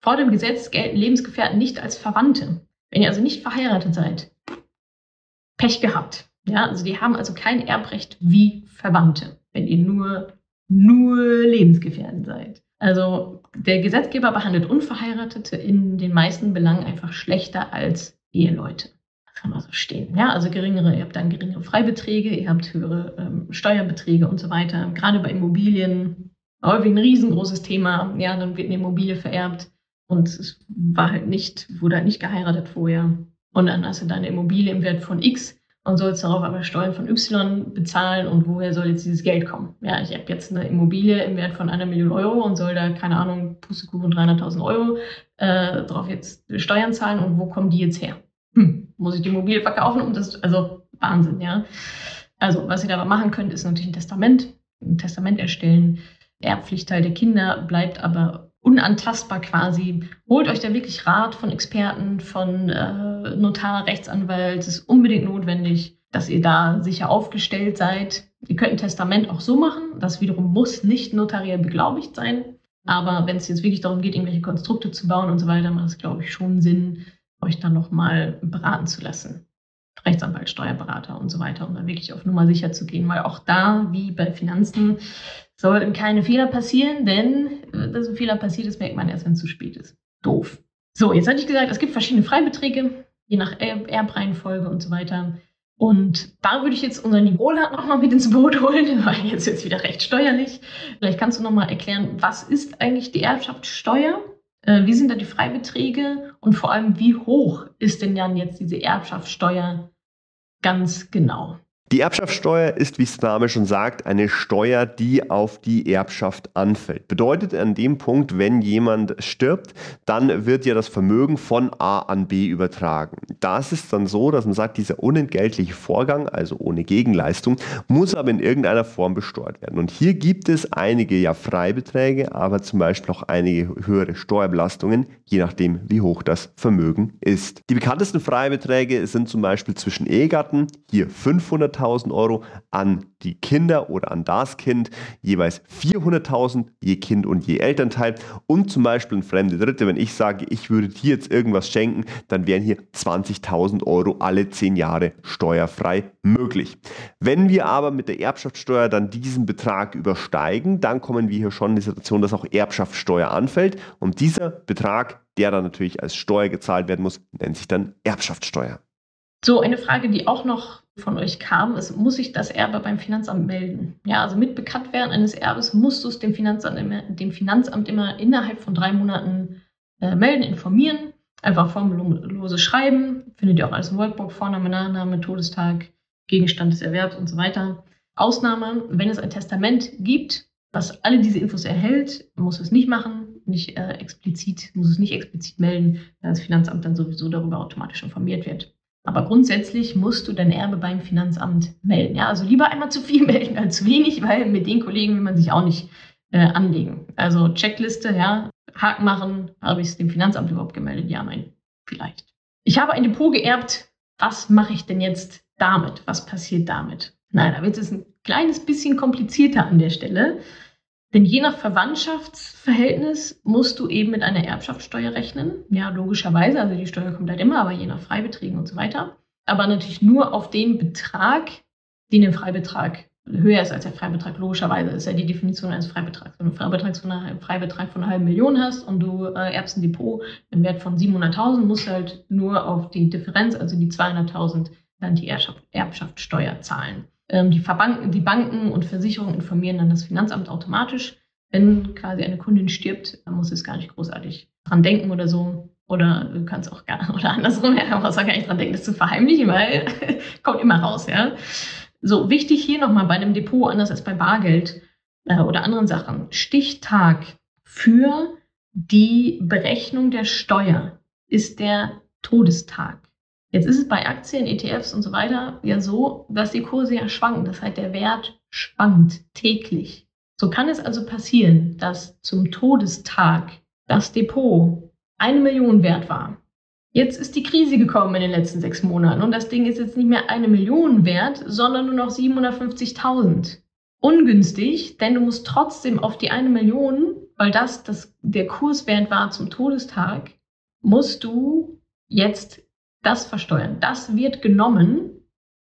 vor dem Gesetz gelten Lebensgefährten nicht als Verwandte. Wenn ihr also nicht verheiratet seid, Pech gehabt. Ja, also die haben also kein Erbrecht wie Verwandte, wenn ihr nur, nur Lebensgefährten seid. Also der Gesetzgeber behandelt Unverheiratete in den meisten Belangen einfach schlechter als Eheleute. Das kann man so stehen. Ja, also geringere, ihr habt dann geringere Freibeträge, ihr habt höhere ähm, Steuerbeträge und so weiter. Gerade bei Immobilien häufig ein riesengroßes Thema. Ja, dann wird eine Immobilie vererbt und es war halt nicht, wurde halt nicht geheiratet vorher. Und dann hast du deine Immobilie im Wert von X und sollst darauf aber Steuern von Y bezahlen und woher soll jetzt dieses Geld kommen? Ja, ich habe jetzt eine Immobilie im Wert von einer Million Euro und soll da, keine Ahnung, Pustekuchen 300.000 Euro äh, drauf jetzt Steuern zahlen und wo kommen die jetzt her? Hm, muss ich die Immobilie verkaufen? Und das, also Wahnsinn, ja. Also, was ihr da machen könnt, ist natürlich ein Testament, ein Testament erstellen. Erbpflichtteil der Kinder bleibt aber unantastbar quasi. Holt euch da wirklich Rat von Experten, von äh, Notar, Rechtsanwalt. Es ist unbedingt notwendig, dass ihr da sicher aufgestellt seid. Ihr könnt ein Testament auch so machen. Das wiederum muss nicht notariell beglaubigt sein. Aber wenn es jetzt wirklich darum geht, irgendwelche Konstrukte zu bauen und so weiter, macht es, glaube ich, schon Sinn, euch dann nochmal beraten zu lassen. Rechtsanwalt, Steuerberater und so weiter, um da wirklich auf Nummer sicher zu gehen. Weil auch da, wie bei Finanzen, sollten keine Fehler passieren, denn äh, dass ein Fehler passiert ist, merkt man erst, wenn es zu spät ist. Doof. So, jetzt hatte ich gesagt, es gibt verschiedene Freibeträge, je nach Erbreihenfolge und so weiter. Und da würde ich jetzt unseren Nicola nochmal mit ins Boot holen, [LAUGHS] weil jetzt wird wieder recht steuerlich. Vielleicht kannst du nochmal erklären, was ist eigentlich die Erbschaftssteuer? Äh, wie sind da die Freibeträge? Und vor allem, wie hoch ist denn dann jetzt diese Erbschaftssteuer ganz genau? Die Erbschaftssteuer ist, wie es der Name schon sagt, eine Steuer, die auf die Erbschaft anfällt. Bedeutet an dem Punkt, wenn jemand stirbt, dann wird ja das Vermögen von A an B übertragen. Das ist dann so, dass man sagt, dieser unentgeltliche Vorgang, also ohne Gegenleistung, muss aber in irgendeiner Form besteuert werden. Und hier gibt es einige ja Freibeträge, aber zum Beispiel auch einige höhere Steuerbelastungen, je nachdem, wie hoch das Vermögen ist. Die bekanntesten Freibeträge sind zum Beispiel zwischen Ehegatten, hier 500 500.000 Euro an die Kinder oder an das Kind, jeweils 400.000 je Kind und je Elternteil und zum Beispiel ein fremde Dritte, wenn ich sage, ich würde dir jetzt irgendwas schenken, dann wären hier 20.000 Euro alle 10 Jahre steuerfrei möglich. Wenn wir aber mit der Erbschaftssteuer dann diesen Betrag übersteigen, dann kommen wir hier schon in die Situation, dass auch Erbschaftssteuer anfällt und dieser Betrag, der dann natürlich als Steuer gezahlt werden muss, nennt sich dann Erbschaftssteuer. So, eine Frage, die auch noch von euch kam, ist, muss ich das Erbe beim Finanzamt melden? Ja, also mit Bekanntwerden eines Erbes musst du es dem Finanzamt immer, dem Finanzamt immer innerhalb von drei Monaten äh, melden, informieren. Einfach formlose schreiben. Findet ihr auch alles im Workbook, Vorname, Nachname, Todestag, Gegenstand des Erwerbs und so weiter. Ausnahme, wenn es ein Testament gibt, was alle diese Infos erhält, muss es nicht machen, nicht äh, explizit, muss es nicht explizit melden, da das Finanzamt dann sowieso darüber automatisch informiert wird. Aber grundsätzlich musst du dein Erbe beim Finanzamt melden. Ja, also lieber einmal zu viel [LAUGHS] melden als zu wenig, weil mit den Kollegen will man sich auch nicht äh, anlegen. Also Checkliste, ja, Haken machen, habe ich es dem Finanzamt überhaupt gemeldet? Ja, nein, vielleicht. Ich habe ein Depot geerbt. Was mache ich denn jetzt damit? Was passiert damit? Nein, da wird es ein kleines bisschen komplizierter an der Stelle. Denn je nach Verwandtschaftsverhältnis musst du eben mit einer Erbschaftssteuer rechnen. Ja, logischerweise, also die Steuer kommt halt immer, aber je nach Freibeträgen und so weiter. Aber natürlich nur auf den Betrag, den der Freibetrag höher ist als der Freibetrag. Logischerweise ist ja die Definition eines Freibetrags. Wenn du einen Freibetrag von einer, Freibetrag von einer halben Million hast und du äh, erbst ein Depot im Wert von 700.000, musst du halt nur auf die Differenz, also die 200.000, dann die Erbschaft, Erbschaftssteuer zahlen. Ähm, die, die Banken und Versicherungen informieren dann das Finanzamt automatisch. Wenn quasi eine Kundin stirbt, dann muss es gar nicht großartig dran denken oder so. Oder du kannst auch gar, [LAUGHS] oder andersrum, ja, musst auch gar nicht dran denken, das zu verheimlichen, weil [LAUGHS] kommt immer raus, ja. So, wichtig hier nochmal bei einem Depot, anders als bei Bargeld äh, oder anderen Sachen. Stichtag für die Berechnung der Steuer ist der Todestag. Jetzt ist es bei Aktien, ETFs und so weiter ja so, dass die Kurse ja schwanken. Das heißt, der Wert schwankt täglich. So kann es also passieren, dass zum Todestag das Depot eine Million wert war. Jetzt ist die Krise gekommen in den letzten sechs Monaten und das Ding ist jetzt nicht mehr eine Million wert, sondern nur noch 750.000. Ungünstig, denn du musst trotzdem auf die eine Million, weil das, das der Kurswert war zum Todestag, musst du jetzt das versteuern. Das wird genommen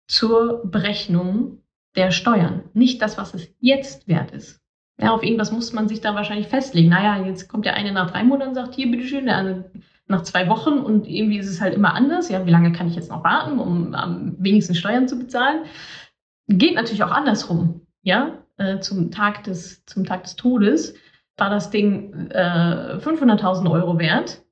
zur Berechnung der Steuern. Nicht das, was es jetzt wert ist. Ja, auf irgendwas muss man sich da wahrscheinlich festlegen. Naja, jetzt kommt der eine nach drei Monaten und sagt, hier, bitteschön, der andere nach zwei Wochen und irgendwie ist es halt immer anders. Ja, wie lange kann ich jetzt noch warten, um am wenigsten Steuern zu bezahlen? Geht natürlich auch andersrum. Ja, äh, zum, Tag des, zum Tag des Todes war das Ding äh, 500.000 Euro wert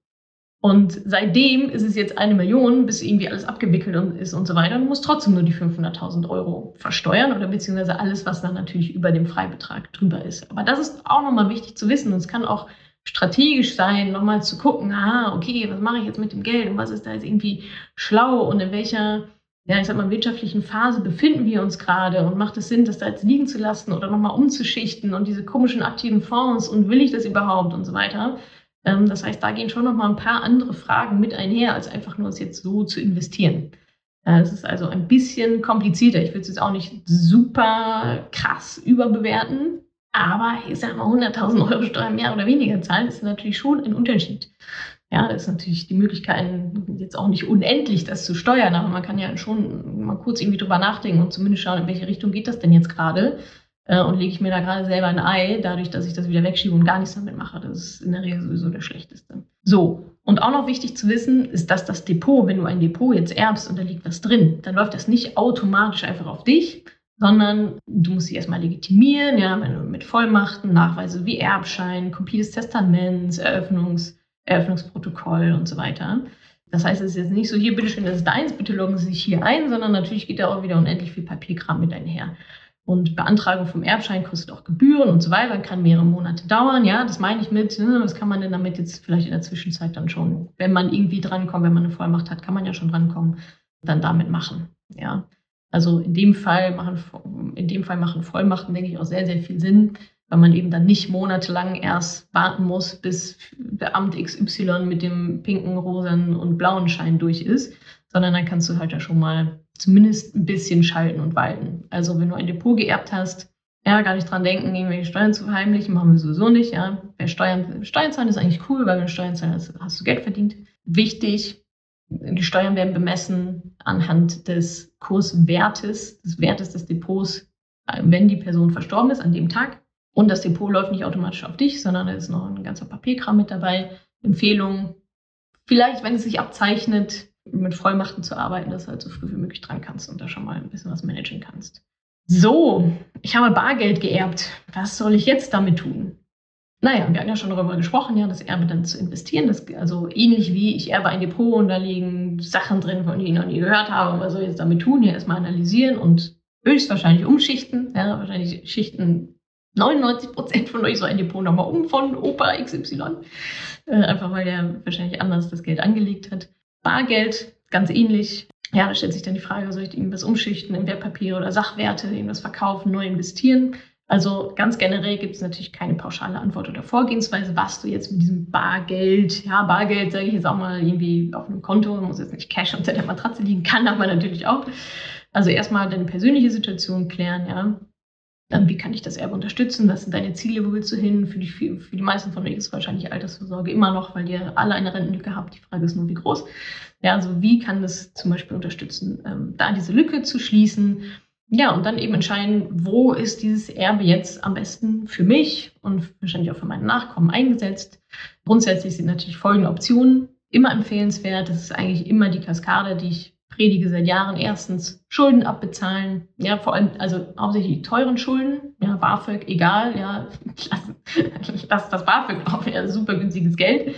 und seitdem ist es jetzt eine Million, bis irgendwie alles abgewickelt ist und so weiter. Und du musst trotzdem nur die 500.000 Euro versteuern oder beziehungsweise alles, was dann natürlich über dem Freibetrag drüber ist. Aber das ist auch nochmal wichtig zu wissen. Und es kann auch strategisch sein, nochmal zu gucken, ah, okay, was mache ich jetzt mit dem Geld und was ist da jetzt irgendwie schlau und in welcher, ja, ich sag mal, wirtschaftlichen Phase befinden wir uns gerade und macht es Sinn, das da jetzt liegen zu lassen oder nochmal umzuschichten und diese komischen aktiven Fonds und will ich das überhaupt und so weiter. Ähm, das heißt, da gehen schon noch mal ein paar andere Fragen mit einher, als einfach nur es jetzt so zu investieren. Äh, es ist also ein bisschen komplizierter. Ich will es jetzt auch nicht super krass überbewerten, aber ich sage mal 100.000 Euro Steuern mehr oder weniger zahlen, ist natürlich schon ein Unterschied. Ja, das ist natürlich die Möglichkeit, jetzt auch nicht unendlich das zu steuern, aber man kann ja schon mal kurz irgendwie drüber nachdenken und zumindest schauen, in welche Richtung geht das denn jetzt gerade äh, und lege ich mir da gerade selber ein Ei, dadurch, dass ich das wieder wegschiebe und gar nichts damit mache. Das ist in der Regel sowieso der schlechteste. So, und auch noch wichtig zu wissen, ist, dass das Depot, wenn du ein Depot jetzt erbst und da liegt was drin, dann läuft das nicht automatisch einfach auf dich, sondern du musst sie erstmal legitimieren, ja, mit Vollmachten, Nachweise wie Erbschein, Kopie des Testaments, Eröffnungs, Eröffnungsprotokoll und so weiter. Das heißt, es ist jetzt nicht so, hier, bitteschön, das ist deins, bitte loggen Sie sich hier ein, sondern natürlich geht da auch wieder unendlich viel Papierkram mit einher. Und Beantragung vom Erbschein kostet auch Gebühren und so weiter, kann mehrere Monate dauern. Ja, das meine ich mit, ne, was kann man denn damit jetzt vielleicht in der Zwischenzeit dann schon, wenn man irgendwie drankommt, wenn man eine Vollmacht hat, kann man ja schon drankommen, dann damit machen. Ja, also in dem Fall machen, in dem Fall machen Vollmachten, denke ich, auch sehr, sehr viel Sinn, weil man eben dann nicht monatelang erst warten muss, bis Beamt XY mit dem pinken, rosen und blauen Schein durch ist, sondern dann kannst du halt ja schon mal zumindest ein bisschen schalten und walten. Also wenn du ein Depot geerbt hast, ja, gar nicht dran denken, irgendwelche Steuern zu verheimlichen, machen wir sowieso nicht, ja. Wer Steuern, Steuern zahlen ist eigentlich cool, weil wenn du Steuern zahlst, hast du Geld verdient. Wichtig, die Steuern werden bemessen anhand des Kurswertes, des Wertes des Depots, wenn die Person verstorben ist an dem Tag. Und das Depot läuft nicht automatisch auf dich, sondern da ist noch ein ganzer Papierkram mit dabei. Empfehlung, vielleicht, wenn es sich abzeichnet, mit Vollmachten zu arbeiten, dass du halt so früh wie möglich dran kannst und da schon mal ein bisschen was managen kannst. So, ich habe Bargeld geerbt. Was soll ich jetzt damit tun? Naja, wir haben ja schon darüber gesprochen, ja, das Erbe dann zu investieren. Das, also ähnlich wie ich erbe ein Depot und da liegen Sachen drin, von denen ich noch nie gehört habe. Was soll ich jetzt damit tun? Ja, erstmal analysieren und höchstwahrscheinlich umschichten. Ja, wahrscheinlich schichten 99 Prozent von euch so ein Depot nochmal um von Opa XY. Äh, einfach weil der wahrscheinlich anders das Geld angelegt hat. Bargeld, ganz ähnlich. Ja, da stellt sich dann die Frage, soll ich irgendwas umschichten in Wertpapiere oder Sachwerte, irgendwas verkaufen, neu investieren? Also ganz generell gibt es natürlich keine pauschale Antwort oder Vorgehensweise, was du jetzt mit diesem Bargeld, ja, Bargeld sage ich jetzt auch mal irgendwie auf einem Konto, muss jetzt nicht Cash unter der Matratze liegen, kann aber natürlich auch. Also erstmal deine persönliche Situation klären, ja. Dann, wie kann ich das Erbe unterstützen? Was sind deine Ziele? Wo willst du hin? Für die, für, die meisten von euch ist wahrscheinlich Altersvorsorge immer noch, weil ihr alle eine Rentenlücke habt. Die Frage ist nur, wie groß. Ja, also wie kann das zum Beispiel unterstützen, ähm, da diese Lücke zu schließen? Ja, und dann eben entscheiden, wo ist dieses Erbe jetzt am besten für mich und wahrscheinlich auch für meine Nachkommen eingesetzt. Grundsätzlich sind natürlich folgende Optionen immer empfehlenswert. Das ist eigentlich immer die Kaskade, die ich predige seit Jahren. Erstens Schulden abbezahlen, ja, vor allem, also hauptsächlich teuren Schulden, ja, BAföG, egal, ja, [LAUGHS] lass, lass das BAföG auf, ja, super günstiges Geld.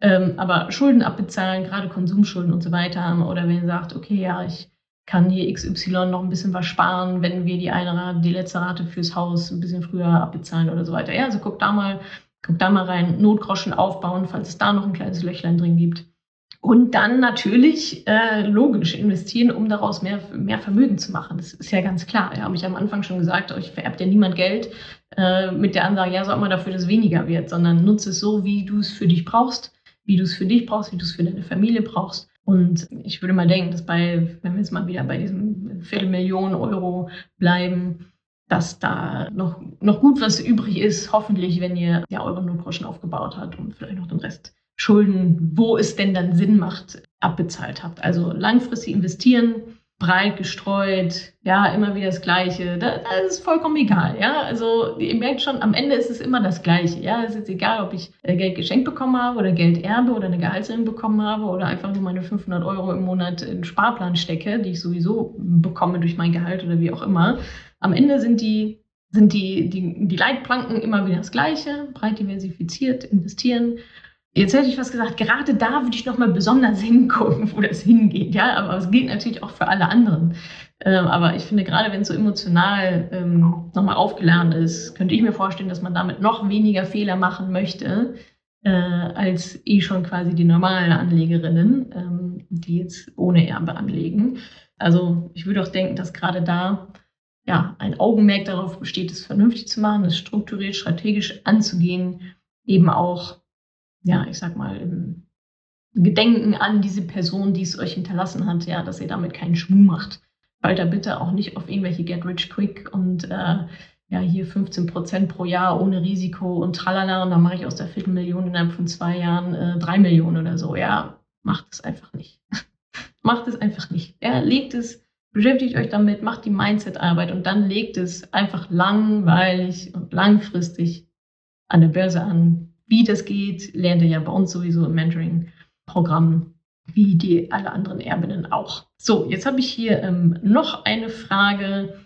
Ähm, aber Schulden abbezahlen, gerade Konsumschulden und so weiter. Oder wenn ihr sagt, okay, ja, ich kann hier XY noch ein bisschen was sparen, wenn wir die eine Rate, die letzte Rate fürs Haus ein bisschen früher abbezahlen oder so weiter. Ja, also guck da mal, guck da mal rein, Notgroschen aufbauen, falls es da noch ein kleines Löchlein drin gibt. Und dann natürlich äh, logisch investieren, um daraus mehr, mehr Vermögen zu machen. Das ist ja ganz klar. Ja, habe ich am Anfang schon gesagt, euch vererbt ja niemand Geld äh, mit der Ansage, ja, sag mal dafür, dass es weniger wird, sondern nutze es so, wie du es für dich brauchst, wie du es für dich brauchst, wie du es für deine Familie brauchst. Und ich würde mal denken, dass bei, wenn wir jetzt mal wieder bei diesem Viertelmillion Euro bleiben, dass da noch, noch gut was übrig ist, hoffentlich, wenn ihr ja eure Notgroschen aufgebaut habt und vielleicht noch den Rest Schulden, wo es denn dann Sinn macht, abbezahlt habt. Also langfristig investieren, breit gestreut, ja, immer wieder das Gleiche. Das, das, ist vollkommen egal, ja. Also ihr merkt schon, am Ende ist es immer das Gleiche, ja. Es ist egal, ob ich äh, Geld geschenkt bekommen habe oder Geld erbe oder eine Gehaltserhöhung bekommen habe oder einfach nur meine 500 Euro im Monat in Sparplan stecke, die ich sowieso bekomme durch mein Gehalt oder wie auch immer. Am Ende sind die sind die, die, die Leitplanken immer wieder das Gleiche, breit diversifiziert, investieren, Jetzt hätte ich was gesagt, gerade da würde ich nochmal besonders [LAUGHS] hingucken, wo das hingeht. Ja, aber es gilt natürlich auch für alle anderen. Ähm, aber ich finde, gerade wenn es so emotional ähm, nochmal aufgeladen ist, könnte ich mir vorstellen, dass man damit noch weniger Fehler machen möchte, äh, als eh schon quasi die normalen Anlegerinnen, ähm, die jetzt ohne Erbe anlegen. Also ich würde auch denken, dass gerade da ja ein Augenmerk darauf besteht, es vernünftig zu machen, es strukturiert, strategisch anzugehen, eben auch ja, ich sag mal, im Gedenken an diese Person, die es euch hinterlassen hat, ja, dass ihr damit keinen Schmuh macht. Fallt da bitte auch nicht auf irgendwelche Get Rich Quick und äh, ja, hier 15 Prozent pro Jahr ohne Risiko und tralala und dann mache ich aus der Viertelmillion innerhalb von zwei Jahren äh, drei Millionen oder so. Ja, macht es einfach nicht. [LAUGHS] macht es einfach nicht. Ja, legt es, beschäftigt euch damit, macht die Mindset-Arbeit und dann legt es einfach langweilig und langfristig an der Börse an. Wie das geht, lernt ihr ja bei uns sowieso im Mentoring-Programm, wie die alle anderen Erbinnen auch. So, jetzt habe ich hier ähm, noch eine Frage.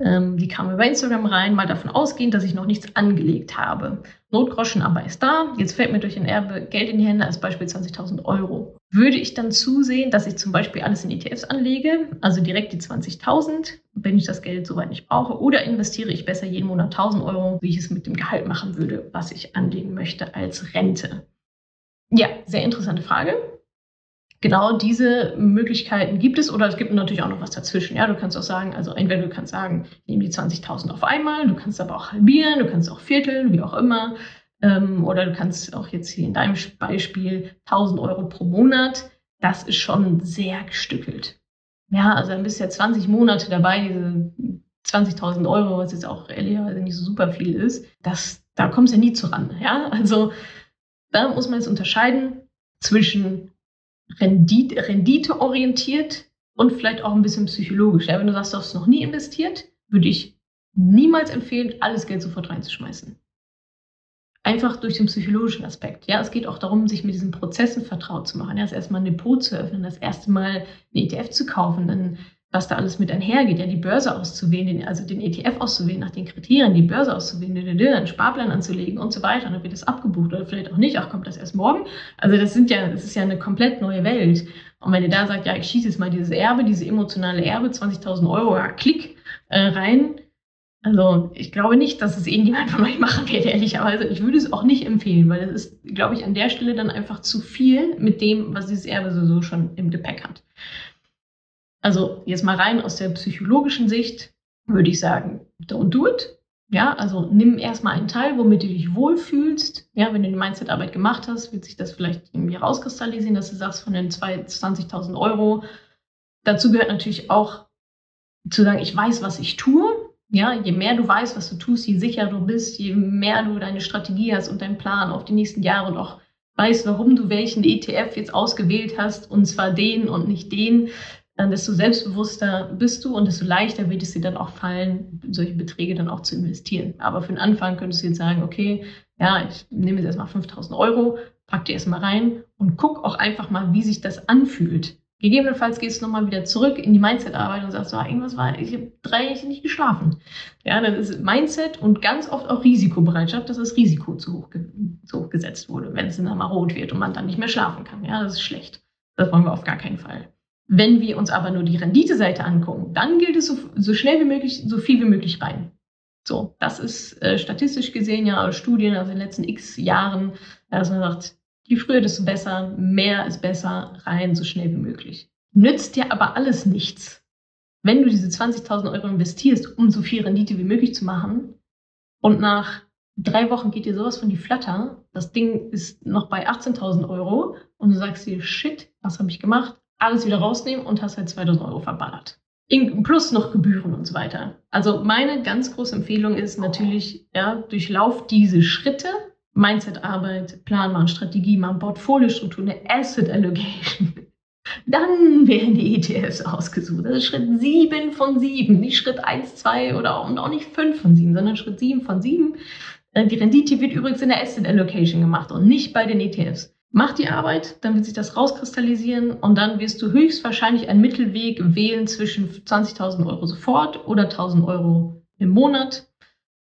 Ähm, die kam über Instagram rein, mal davon ausgehend, dass ich noch nichts angelegt habe. Notgroschen aber ist da. Jetzt fällt mir durch ein Erbe Geld in die Hände, als Beispiel 20.000 Euro. Würde ich dann zusehen, dass ich zum Beispiel alles in ETFs anlege, also direkt die 20.000, wenn ich das Geld soweit nicht brauche, oder investiere ich besser jeden Monat 1.000 Euro, wie ich es mit dem Gehalt machen würde, was ich anlegen möchte als Rente? Ja, sehr interessante Frage genau diese Möglichkeiten gibt es oder es gibt natürlich auch noch was dazwischen. Ja, du kannst auch sagen, also entweder du kannst sagen, nehme die 20.000 auf einmal, du kannst aber auch halbieren, du kannst auch vierteln, wie auch immer. Ähm, oder du kannst auch jetzt hier in deinem Beispiel 1000 Euro pro Monat. Das ist schon sehr gestückelt. Ja, also dann bist du ja 20 Monate dabei, diese 20.000 Euro, was jetzt auch ehrlicherweise nicht so super viel ist, das, da kommst du ja nie zu ran. Ja, also da muss man jetzt unterscheiden zwischen Rendite, Rendite orientiert und vielleicht auch ein bisschen psychologisch. Ja, wenn du sagst, du hast noch nie investiert, würde ich niemals empfehlen, alles Geld sofort reinzuschmeißen. Einfach durch den psychologischen Aspekt. Ja, es geht auch darum, sich mit diesen Prozessen vertraut zu machen. Ja, das erste Mal ein Depot zu öffnen, das erste Mal ein ETF zu kaufen, dann was da alles mit einhergeht, ja, die Börse auszuwählen, den, also den ETF auszuwählen, nach den Kriterien, die Börse auszuwählen, einen Sparplan anzulegen und so weiter. Und dann wird das abgebucht oder vielleicht auch nicht, ach, kommt das erst morgen? Also das sind ja, das ist ja eine komplett neue Welt. Und wenn ihr da sagt, ja, ich schieße jetzt mal dieses Erbe, diese emotionale Erbe, 20.000 Euro, ja, klick äh, rein. Also ich glaube nicht, dass es irgendjemand von euch machen wird, ehrlicherweise. Ich würde es auch nicht empfehlen, weil das ist, glaube ich, an der Stelle dann einfach zu viel mit dem, was dieses Erbe sowieso schon im Gepäck hat. Also jetzt mal rein aus der psychologischen Sicht würde ich sagen, don't do it. Ja, also nimm erstmal einen Teil, womit du dich wohlfühlst. Ja, wenn du die Mindset-Arbeit gemacht hast, wird sich das vielleicht irgendwie rauskristallisieren, dass du sagst, von den 20.000 Euro. Dazu gehört natürlich auch zu sagen, ich weiß, was ich tue. Ja, je mehr du weißt, was du tust, je sicherer du bist, je mehr du deine Strategie hast und deinen Plan auf die nächsten Jahre und auch weißt, warum du welchen ETF jetzt ausgewählt hast und zwar den und nicht den, desto selbstbewusster bist du und desto leichter wird es dir dann auch fallen, solche Beträge dann auch zu investieren. Aber für den Anfang könntest du jetzt sagen, okay, ja, ich nehme jetzt erstmal 5000 Euro, pack die erstmal rein und guck auch einfach mal, wie sich das anfühlt. Gegebenenfalls gehst du nochmal wieder zurück in die Mindset-Arbeit und sagst, ah, irgendwas war, ich habe drei Nächte nicht geschlafen. Ja, dann ist Mindset und ganz oft auch Risikobereitschaft, dass das Risiko zu hoch, zu hoch gesetzt wurde, wenn es dann mal rot wird und man dann nicht mehr schlafen kann. Ja, das ist schlecht. Das wollen wir auf gar keinen Fall. Wenn wir uns aber nur die Renditeseite angucken, dann gilt es so, so schnell wie möglich, so viel wie möglich rein. So, das ist äh, statistisch gesehen ja Studien aus den letzten x Jahren, dass man sagt, je früher, desto besser, mehr ist besser, rein so schnell wie möglich. Nützt dir aber alles nichts, wenn du diese 20.000 Euro investierst, um so viel Rendite wie möglich zu machen und nach drei Wochen geht dir sowas von die Flatter, das Ding ist noch bei 18.000 Euro und du sagst dir, shit, was habe ich gemacht? Alles wieder rausnehmen und hast halt 2000 Euro verballert. Plus noch Gebühren und so weiter. Also meine ganz große Empfehlung ist natürlich, ja, durchlauf diese Schritte. Mindset-Arbeit, Plan machen, Strategie machen, Portfoliostruktur, eine Asset Allocation. [LAUGHS] Dann werden die ETFs ausgesucht. Das ist Schritt 7 von 7, nicht Schritt 1, 2 oder auch, und auch nicht 5 von 7, sondern Schritt 7 von 7. Äh, die Rendite wird übrigens in der Asset Allocation gemacht und nicht bei den ETFs. Mach die Arbeit, dann wird sich das rauskristallisieren und dann wirst du höchstwahrscheinlich einen Mittelweg wählen zwischen 20.000 Euro sofort oder 1.000 Euro im Monat,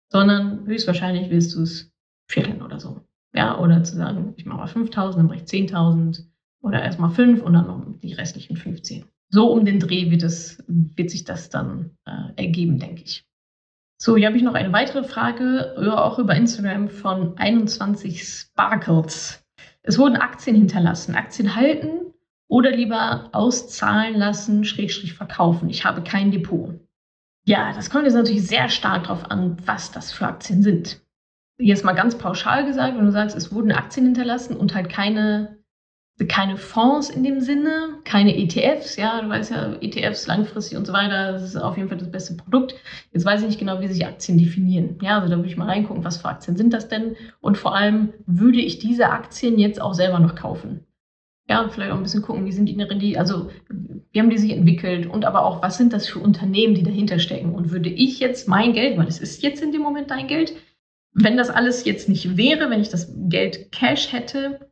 sondern höchstwahrscheinlich wirst du es vierteln oder so. Ja, oder zu sagen, ich mache mal 5.000, dann mache ich 10.000 oder erstmal 5 und dann noch die restlichen 15. So um den Dreh wird, es, wird sich das dann äh, ergeben, denke ich. So, hier habe ich noch eine weitere Frage, auch über Instagram von 21 Sparkles. Es wurden Aktien hinterlassen. Aktien halten oder lieber auszahlen lassen, Schrägstrich verkaufen. Ich habe kein Depot. Ja, das kommt jetzt natürlich sehr stark darauf an, was das für Aktien sind. Jetzt mal ganz pauschal gesagt, wenn du sagst, es wurden Aktien hinterlassen und halt keine keine Fonds in dem Sinne, keine ETFs, ja, du weißt ja, ETFs langfristig und so weiter, das ist auf jeden Fall das beste Produkt. Jetzt weiß ich nicht genau, wie sich Aktien definieren. Ja, also da würde ich mal reingucken, was für Aktien sind das denn? Und vor allem, würde ich diese Aktien jetzt auch selber noch kaufen? Ja, vielleicht auch ein bisschen gucken, wie sind die in der Rendite, also wie haben die sich entwickelt und aber auch, was sind das für Unternehmen, die dahinter stecken? Und würde ich jetzt mein Geld, weil es ist jetzt in dem Moment dein Geld, wenn das alles jetzt nicht wäre, wenn ich das Geld Cash hätte,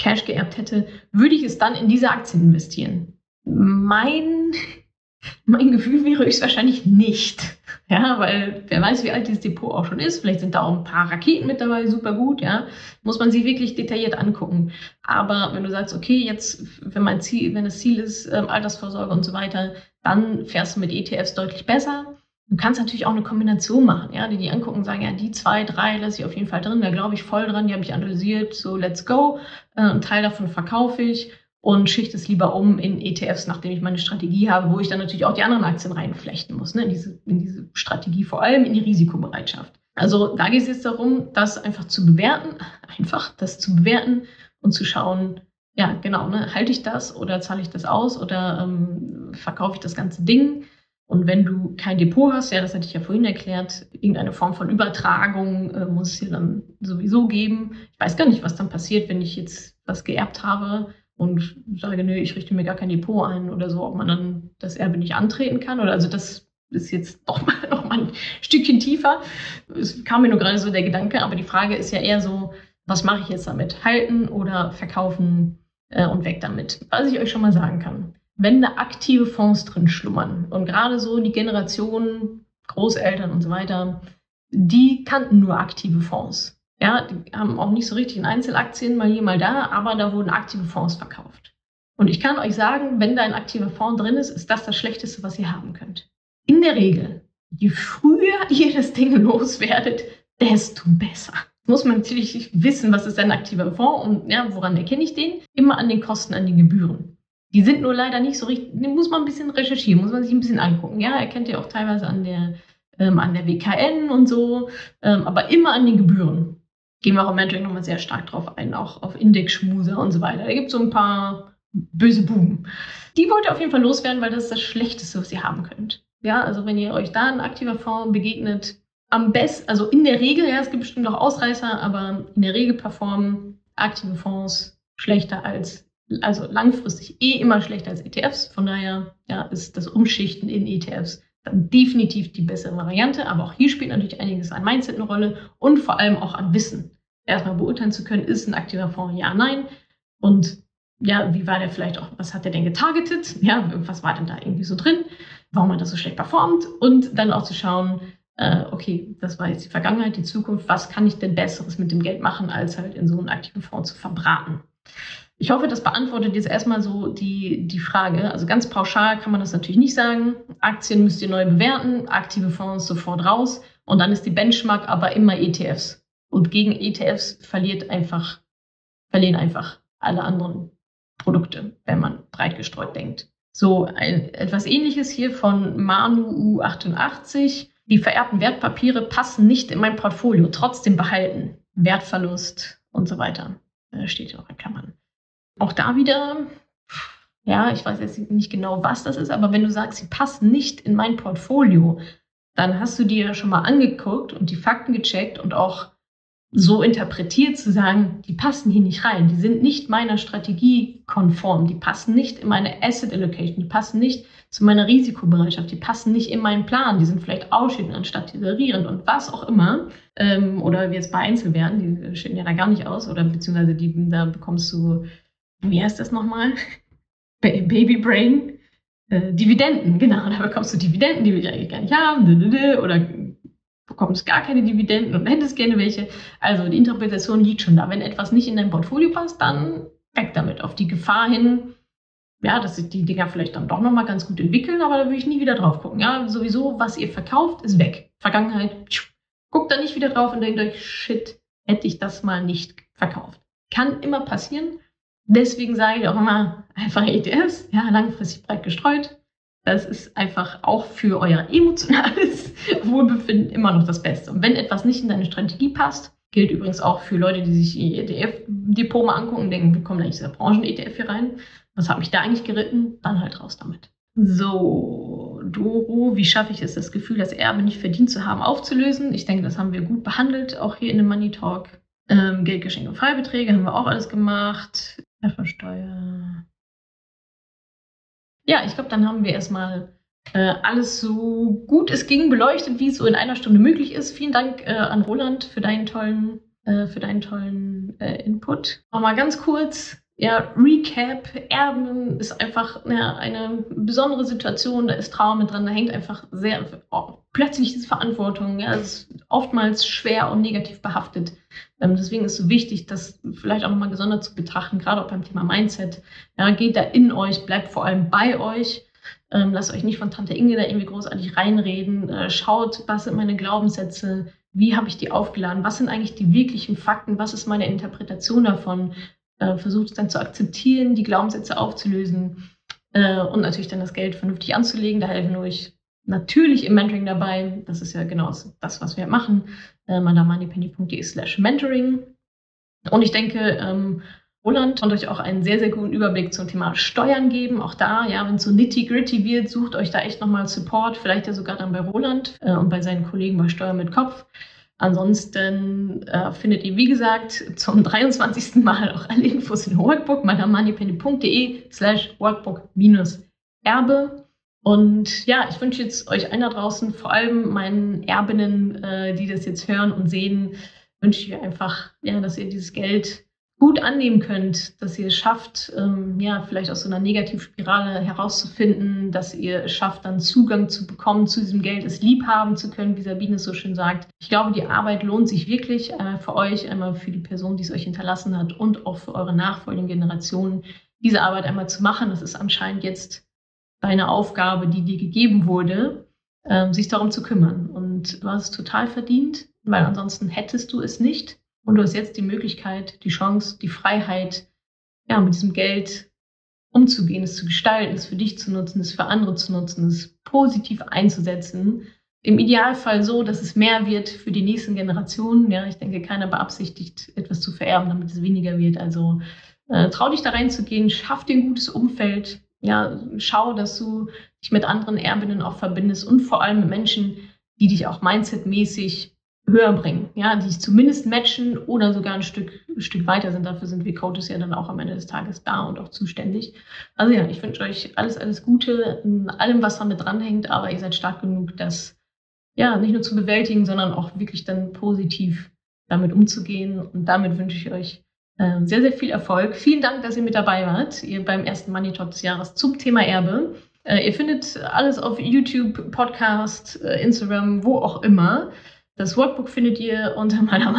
Cash geerbt hätte, würde ich es dann in diese Aktien investieren? Mein, [LAUGHS] mein Gefühl wäre höchstwahrscheinlich nicht. Ja, weil wer weiß, wie alt dieses Depot auch schon ist. Vielleicht sind da auch ein paar Raketen mit dabei, super gut, ja. Muss man sich wirklich detailliert angucken. Aber wenn du sagst, okay, jetzt, wenn mein Ziel, wenn das Ziel ist, ähm, Altersvorsorge und so weiter, dann fährst du mit ETFs deutlich besser. Du kannst natürlich auch eine Kombination machen, ja, die die angucken und sagen, ja, die zwei, drei lasse ich auf jeden Fall drin, da glaube ich voll dran, die habe ich analysiert, so let's go. Äh, einen Teil davon verkaufe ich und schichte es lieber um in ETFs, nachdem ich meine Strategie habe, wo ich dann natürlich auch die anderen Aktien reinflechten muss, ne, in diese, in diese Strategie, vor allem in die Risikobereitschaft. Also da geht es jetzt darum, das einfach zu bewerten, [LAUGHS] einfach das zu bewerten und zu schauen, ja, genau, ne, halte ich das oder zahle ich das aus oder ähm, verkaufe ich das ganze Ding? Und wenn du kein Depot hast, ja, das hatte ich ja vorhin erklärt, irgendeine Form von Übertragung äh, muss es hier dann sowieso geben. Ich weiß gar nicht, was dann passiert, wenn ich jetzt was geerbt habe und sage, nö, ich richte mir gar kein Depot ein oder so, ob man dann das Erbe nicht antreten kann. Oder also das ist jetzt [LAUGHS] doch mal, noch mal ein Stückchen tiefer. Es kam mir nur gerade so der Gedanke, aber die Frage ist ja eher so, was mache ich jetzt damit? Halten oder verkaufen äh, und weg damit? Was ich euch schon mal sagen kann wenn da aktive Fonds drin schlummern und gerade so die Generation Großeltern und so weiter, die kannten nur aktive Fonds. Ja, die haben auch nicht so richtig in Einzelaktien mal hier, mal da, aber da wurden aktive Fonds verkauft. Und ich kann euch sagen, wenn da ein aktiver Fonds drin ist, ist das das Schlechteste, was ihr haben könnt. In der Regel, je früher [LAUGHS] ihr das Ding loswerdet, desto besser. Muss man natürlich wissen, was ist ein aktiver Fonds und ja, woran erkenne ich den? Immer an den Kosten, an den Gebühren. Die sind nur leider nicht so richtig, muss man ein bisschen recherchieren, muss man sich ein bisschen angucken. Ja, erkennt ihr auch teilweise an der, ähm, an der WKN und so, ähm, aber immer an den Gebühren. Gehen wir auch im Mentoring nochmal sehr stark drauf ein, auch auf Index-Schmuser und so weiter. Da gibt es so ein paar böse Buben. Die wollt ihr auf jeden Fall loswerden, weil das ist das Schlechteste, was ihr haben könnt. Ja, also wenn ihr euch da ein aktiver Fonds begegnet, am besten, also in der Regel, ja, es gibt bestimmt auch Ausreißer, aber in der Regel performen aktive Fonds schlechter als, also langfristig eh immer schlechter als ETFs. Von daher ja, ist das Umschichten in ETFs dann definitiv die bessere Variante. Aber auch hier spielt natürlich einiges an Mindset eine Rolle und vor allem auch an Wissen. Erstmal beurteilen zu können, ist ein aktiver Fonds ja, nein. Und ja, wie war der vielleicht auch, was hat der denn getargetet? Ja, was war denn da irgendwie so drin? Warum hat das so schlecht performt? Und dann auch zu schauen, äh, okay, das war jetzt die Vergangenheit, die Zukunft, was kann ich denn Besseres mit dem Geld machen, als halt in so einen aktiven Fonds zu verbraten? Ich hoffe, das beantwortet jetzt erstmal so die, die Frage. Also ganz pauschal kann man das natürlich nicht sagen. Aktien müsst ihr neu bewerten, aktive Fonds sofort raus und dann ist die Benchmark aber immer ETFs. Und gegen ETFs verliert einfach, verlieren einfach alle anderen Produkte, wenn man breit gestreut denkt. So, ein, etwas ähnliches hier von Manu U88. Die vererbten Wertpapiere passen nicht in mein Portfolio, trotzdem behalten. Wertverlust und so weiter. Da steht auch in Klammern. Auch da wieder, ja, ich weiß jetzt nicht genau, was das ist, aber wenn du sagst, sie passen nicht in mein Portfolio, dann hast du dir ja schon mal angeguckt und die Fakten gecheckt und auch so interpretiert zu sagen, die passen hier nicht rein, die sind nicht meiner Strategie konform, die passen nicht in meine Asset Allocation, die passen nicht zu meiner Risikobereitschaft, die passen nicht in meinen Plan, die sind vielleicht ausschüttend anstatt isolierend und was auch immer. Ähm, oder wie jetzt bei Einzelwerten, die schütten ja da gar nicht aus, oder beziehungsweise die, da bekommst du, wie heißt das nochmal? Baby Brain. Äh, Dividenden, genau, da bekommst du Dividenden, die will ich eigentlich gar nicht haben, oder bekommst gar keine Dividenden und hättest gerne welche. Also die Interpretation liegt schon da. Wenn etwas nicht in dein Portfolio passt, dann weg damit. Auf die Gefahr hin, ja, dass sich die Dinger vielleicht dann doch nochmal ganz gut entwickeln, aber da würde ich nie wieder drauf gucken. Ja, sowieso, was ihr verkauft, ist weg. Vergangenheit, guckt da nicht wieder drauf und denkt euch, shit, hätte ich das mal nicht verkauft. Kann immer passieren. Deswegen sage ich auch immer, einfach ETFs, ja, langfristig breit gestreut. Das ist einfach auch für euer emotionales [LAUGHS] Wohlbefinden immer noch das Beste. Und wenn etwas nicht in deine Strategie passt, gilt übrigens auch für Leute, die sich ihr ETF-Depot mal angucken und denken, wie kommt eigentlich dieser Branchen-ETF hier rein? Was hat mich da eigentlich geritten? Dann halt raus damit. So, Doro, wie schaffe ich es, das Gefühl, das Erbe nicht verdient zu haben, aufzulösen? Ich denke, das haben wir gut behandelt, auch hier in dem Money Talk. Ähm, Geldgeschenke und Freibeträge haben wir auch alles gemacht. Erfversteuer. Ja, ich glaube, dann haben wir erstmal äh, alles so gut es ging beleuchtet, wie es so in einer Stunde möglich ist. Vielen Dank äh, an Roland für deinen tollen, äh, für deinen tollen äh, Input. Nochmal ganz kurz. Ja, Recap, Erben ist einfach ja, eine besondere Situation, da ist Trauer mit dran, da hängt einfach sehr, oh, plötzlich diese Verantwortung, ja, ist oftmals schwer und negativ behaftet. Ähm, deswegen ist es so wichtig, das vielleicht auch nochmal gesondert zu betrachten, gerade auch beim Thema Mindset. Ja, geht da in euch, bleibt vor allem bei euch. Ähm, lasst euch nicht von Tante Inge da irgendwie großartig reinreden. Äh, schaut, was sind meine Glaubenssätze, wie habe ich die aufgeladen, was sind eigentlich die wirklichen Fakten, was ist meine Interpretation davon, äh, versucht es dann zu akzeptieren, die Glaubenssätze aufzulösen äh, und natürlich dann das Geld vernünftig anzulegen. Da helfen euch natürlich im Mentoring dabei. Das ist ja genau das, was wir machen. Äh, madamoneypenny.de slash mentoring. Und ich denke, ähm, Roland konnte euch auch einen sehr, sehr guten Überblick zum Thema Steuern geben. Auch da, ja, wenn es so nitty-gritty wird, sucht euch da echt nochmal Support, vielleicht ja sogar dann bei Roland äh, und bei seinen Kollegen bei Steuer mit Kopf. Ansonsten äh, findet ihr, wie gesagt, zum [LAUGHS] 23. Mal auch alle Infos in Workbook, madamoneypenny.de slash workbook-erbe. Und ja, ich wünsche jetzt euch allen da draußen, vor allem meinen Erbinnen, äh, die das jetzt hören und sehen, wünsche ich einfach, ja, dass ihr dieses Geld gut annehmen könnt, dass ihr es schafft, ähm, ja, vielleicht aus so einer Negativspirale herauszufinden, dass ihr es schafft, dann Zugang zu bekommen zu diesem Geld, es lieb haben zu können, wie Sabine es so schön sagt. Ich glaube, die Arbeit lohnt sich wirklich einmal für euch, einmal für die Person, die es euch hinterlassen hat und auch für eure nachfolgenden Generationen, diese Arbeit einmal zu machen. Das ist anscheinend jetzt deine Aufgabe, die dir gegeben wurde, ähm, sich darum zu kümmern. Und du hast es total verdient, weil ansonsten hättest du es nicht. Und du hast jetzt die Möglichkeit, die Chance, die Freiheit, ja, mit diesem Geld umzugehen, es zu gestalten, es für dich zu nutzen, es für andere zu nutzen, es positiv einzusetzen. Im Idealfall so, dass es mehr wird für die nächsten Generationen. Ja, ich denke, keiner beabsichtigt, etwas zu vererben, damit es weniger wird. Also äh, trau dich da reinzugehen, schaff dir ein gutes Umfeld, ja, schau, dass du dich mit anderen Erbinnen auch verbindest und vor allem mit Menschen, die dich auch mindsetmäßig höher bringen, ja, die sich zumindest matchen oder sogar ein Stück, ein Stück weiter sind. Dafür sind wir Coaches ja dann auch am Ende des Tages da und auch zuständig. Also ja, ich wünsche euch alles, alles Gute in allem, was damit dranhängt, aber ihr seid stark genug, das ja nicht nur zu bewältigen, sondern auch wirklich dann positiv damit umzugehen. Und damit wünsche ich euch äh, sehr, sehr viel Erfolg. Vielen Dank, dass ihr mit dabei wart, ihr beim ersten Money Talk des Jahres zum Thema Erbe. Äh, ihr findet alles auf YouTube, Podcast, äh, Instagram, wo auch immer. Das Workbook findet ihr unter [LAUGHS] meiner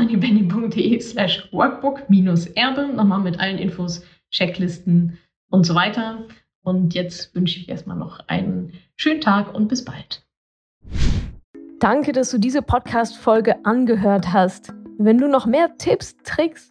slash workbook-erbe. Nochmal mit allen Infos, Checklisten und so weiter. Und jetzt wünsche ich erstmal noch einen schönen Tag und bis bald. Danke, dass du diese Podcast-Folge angehört hast. Wenn du noch mehr Tipps, Tricks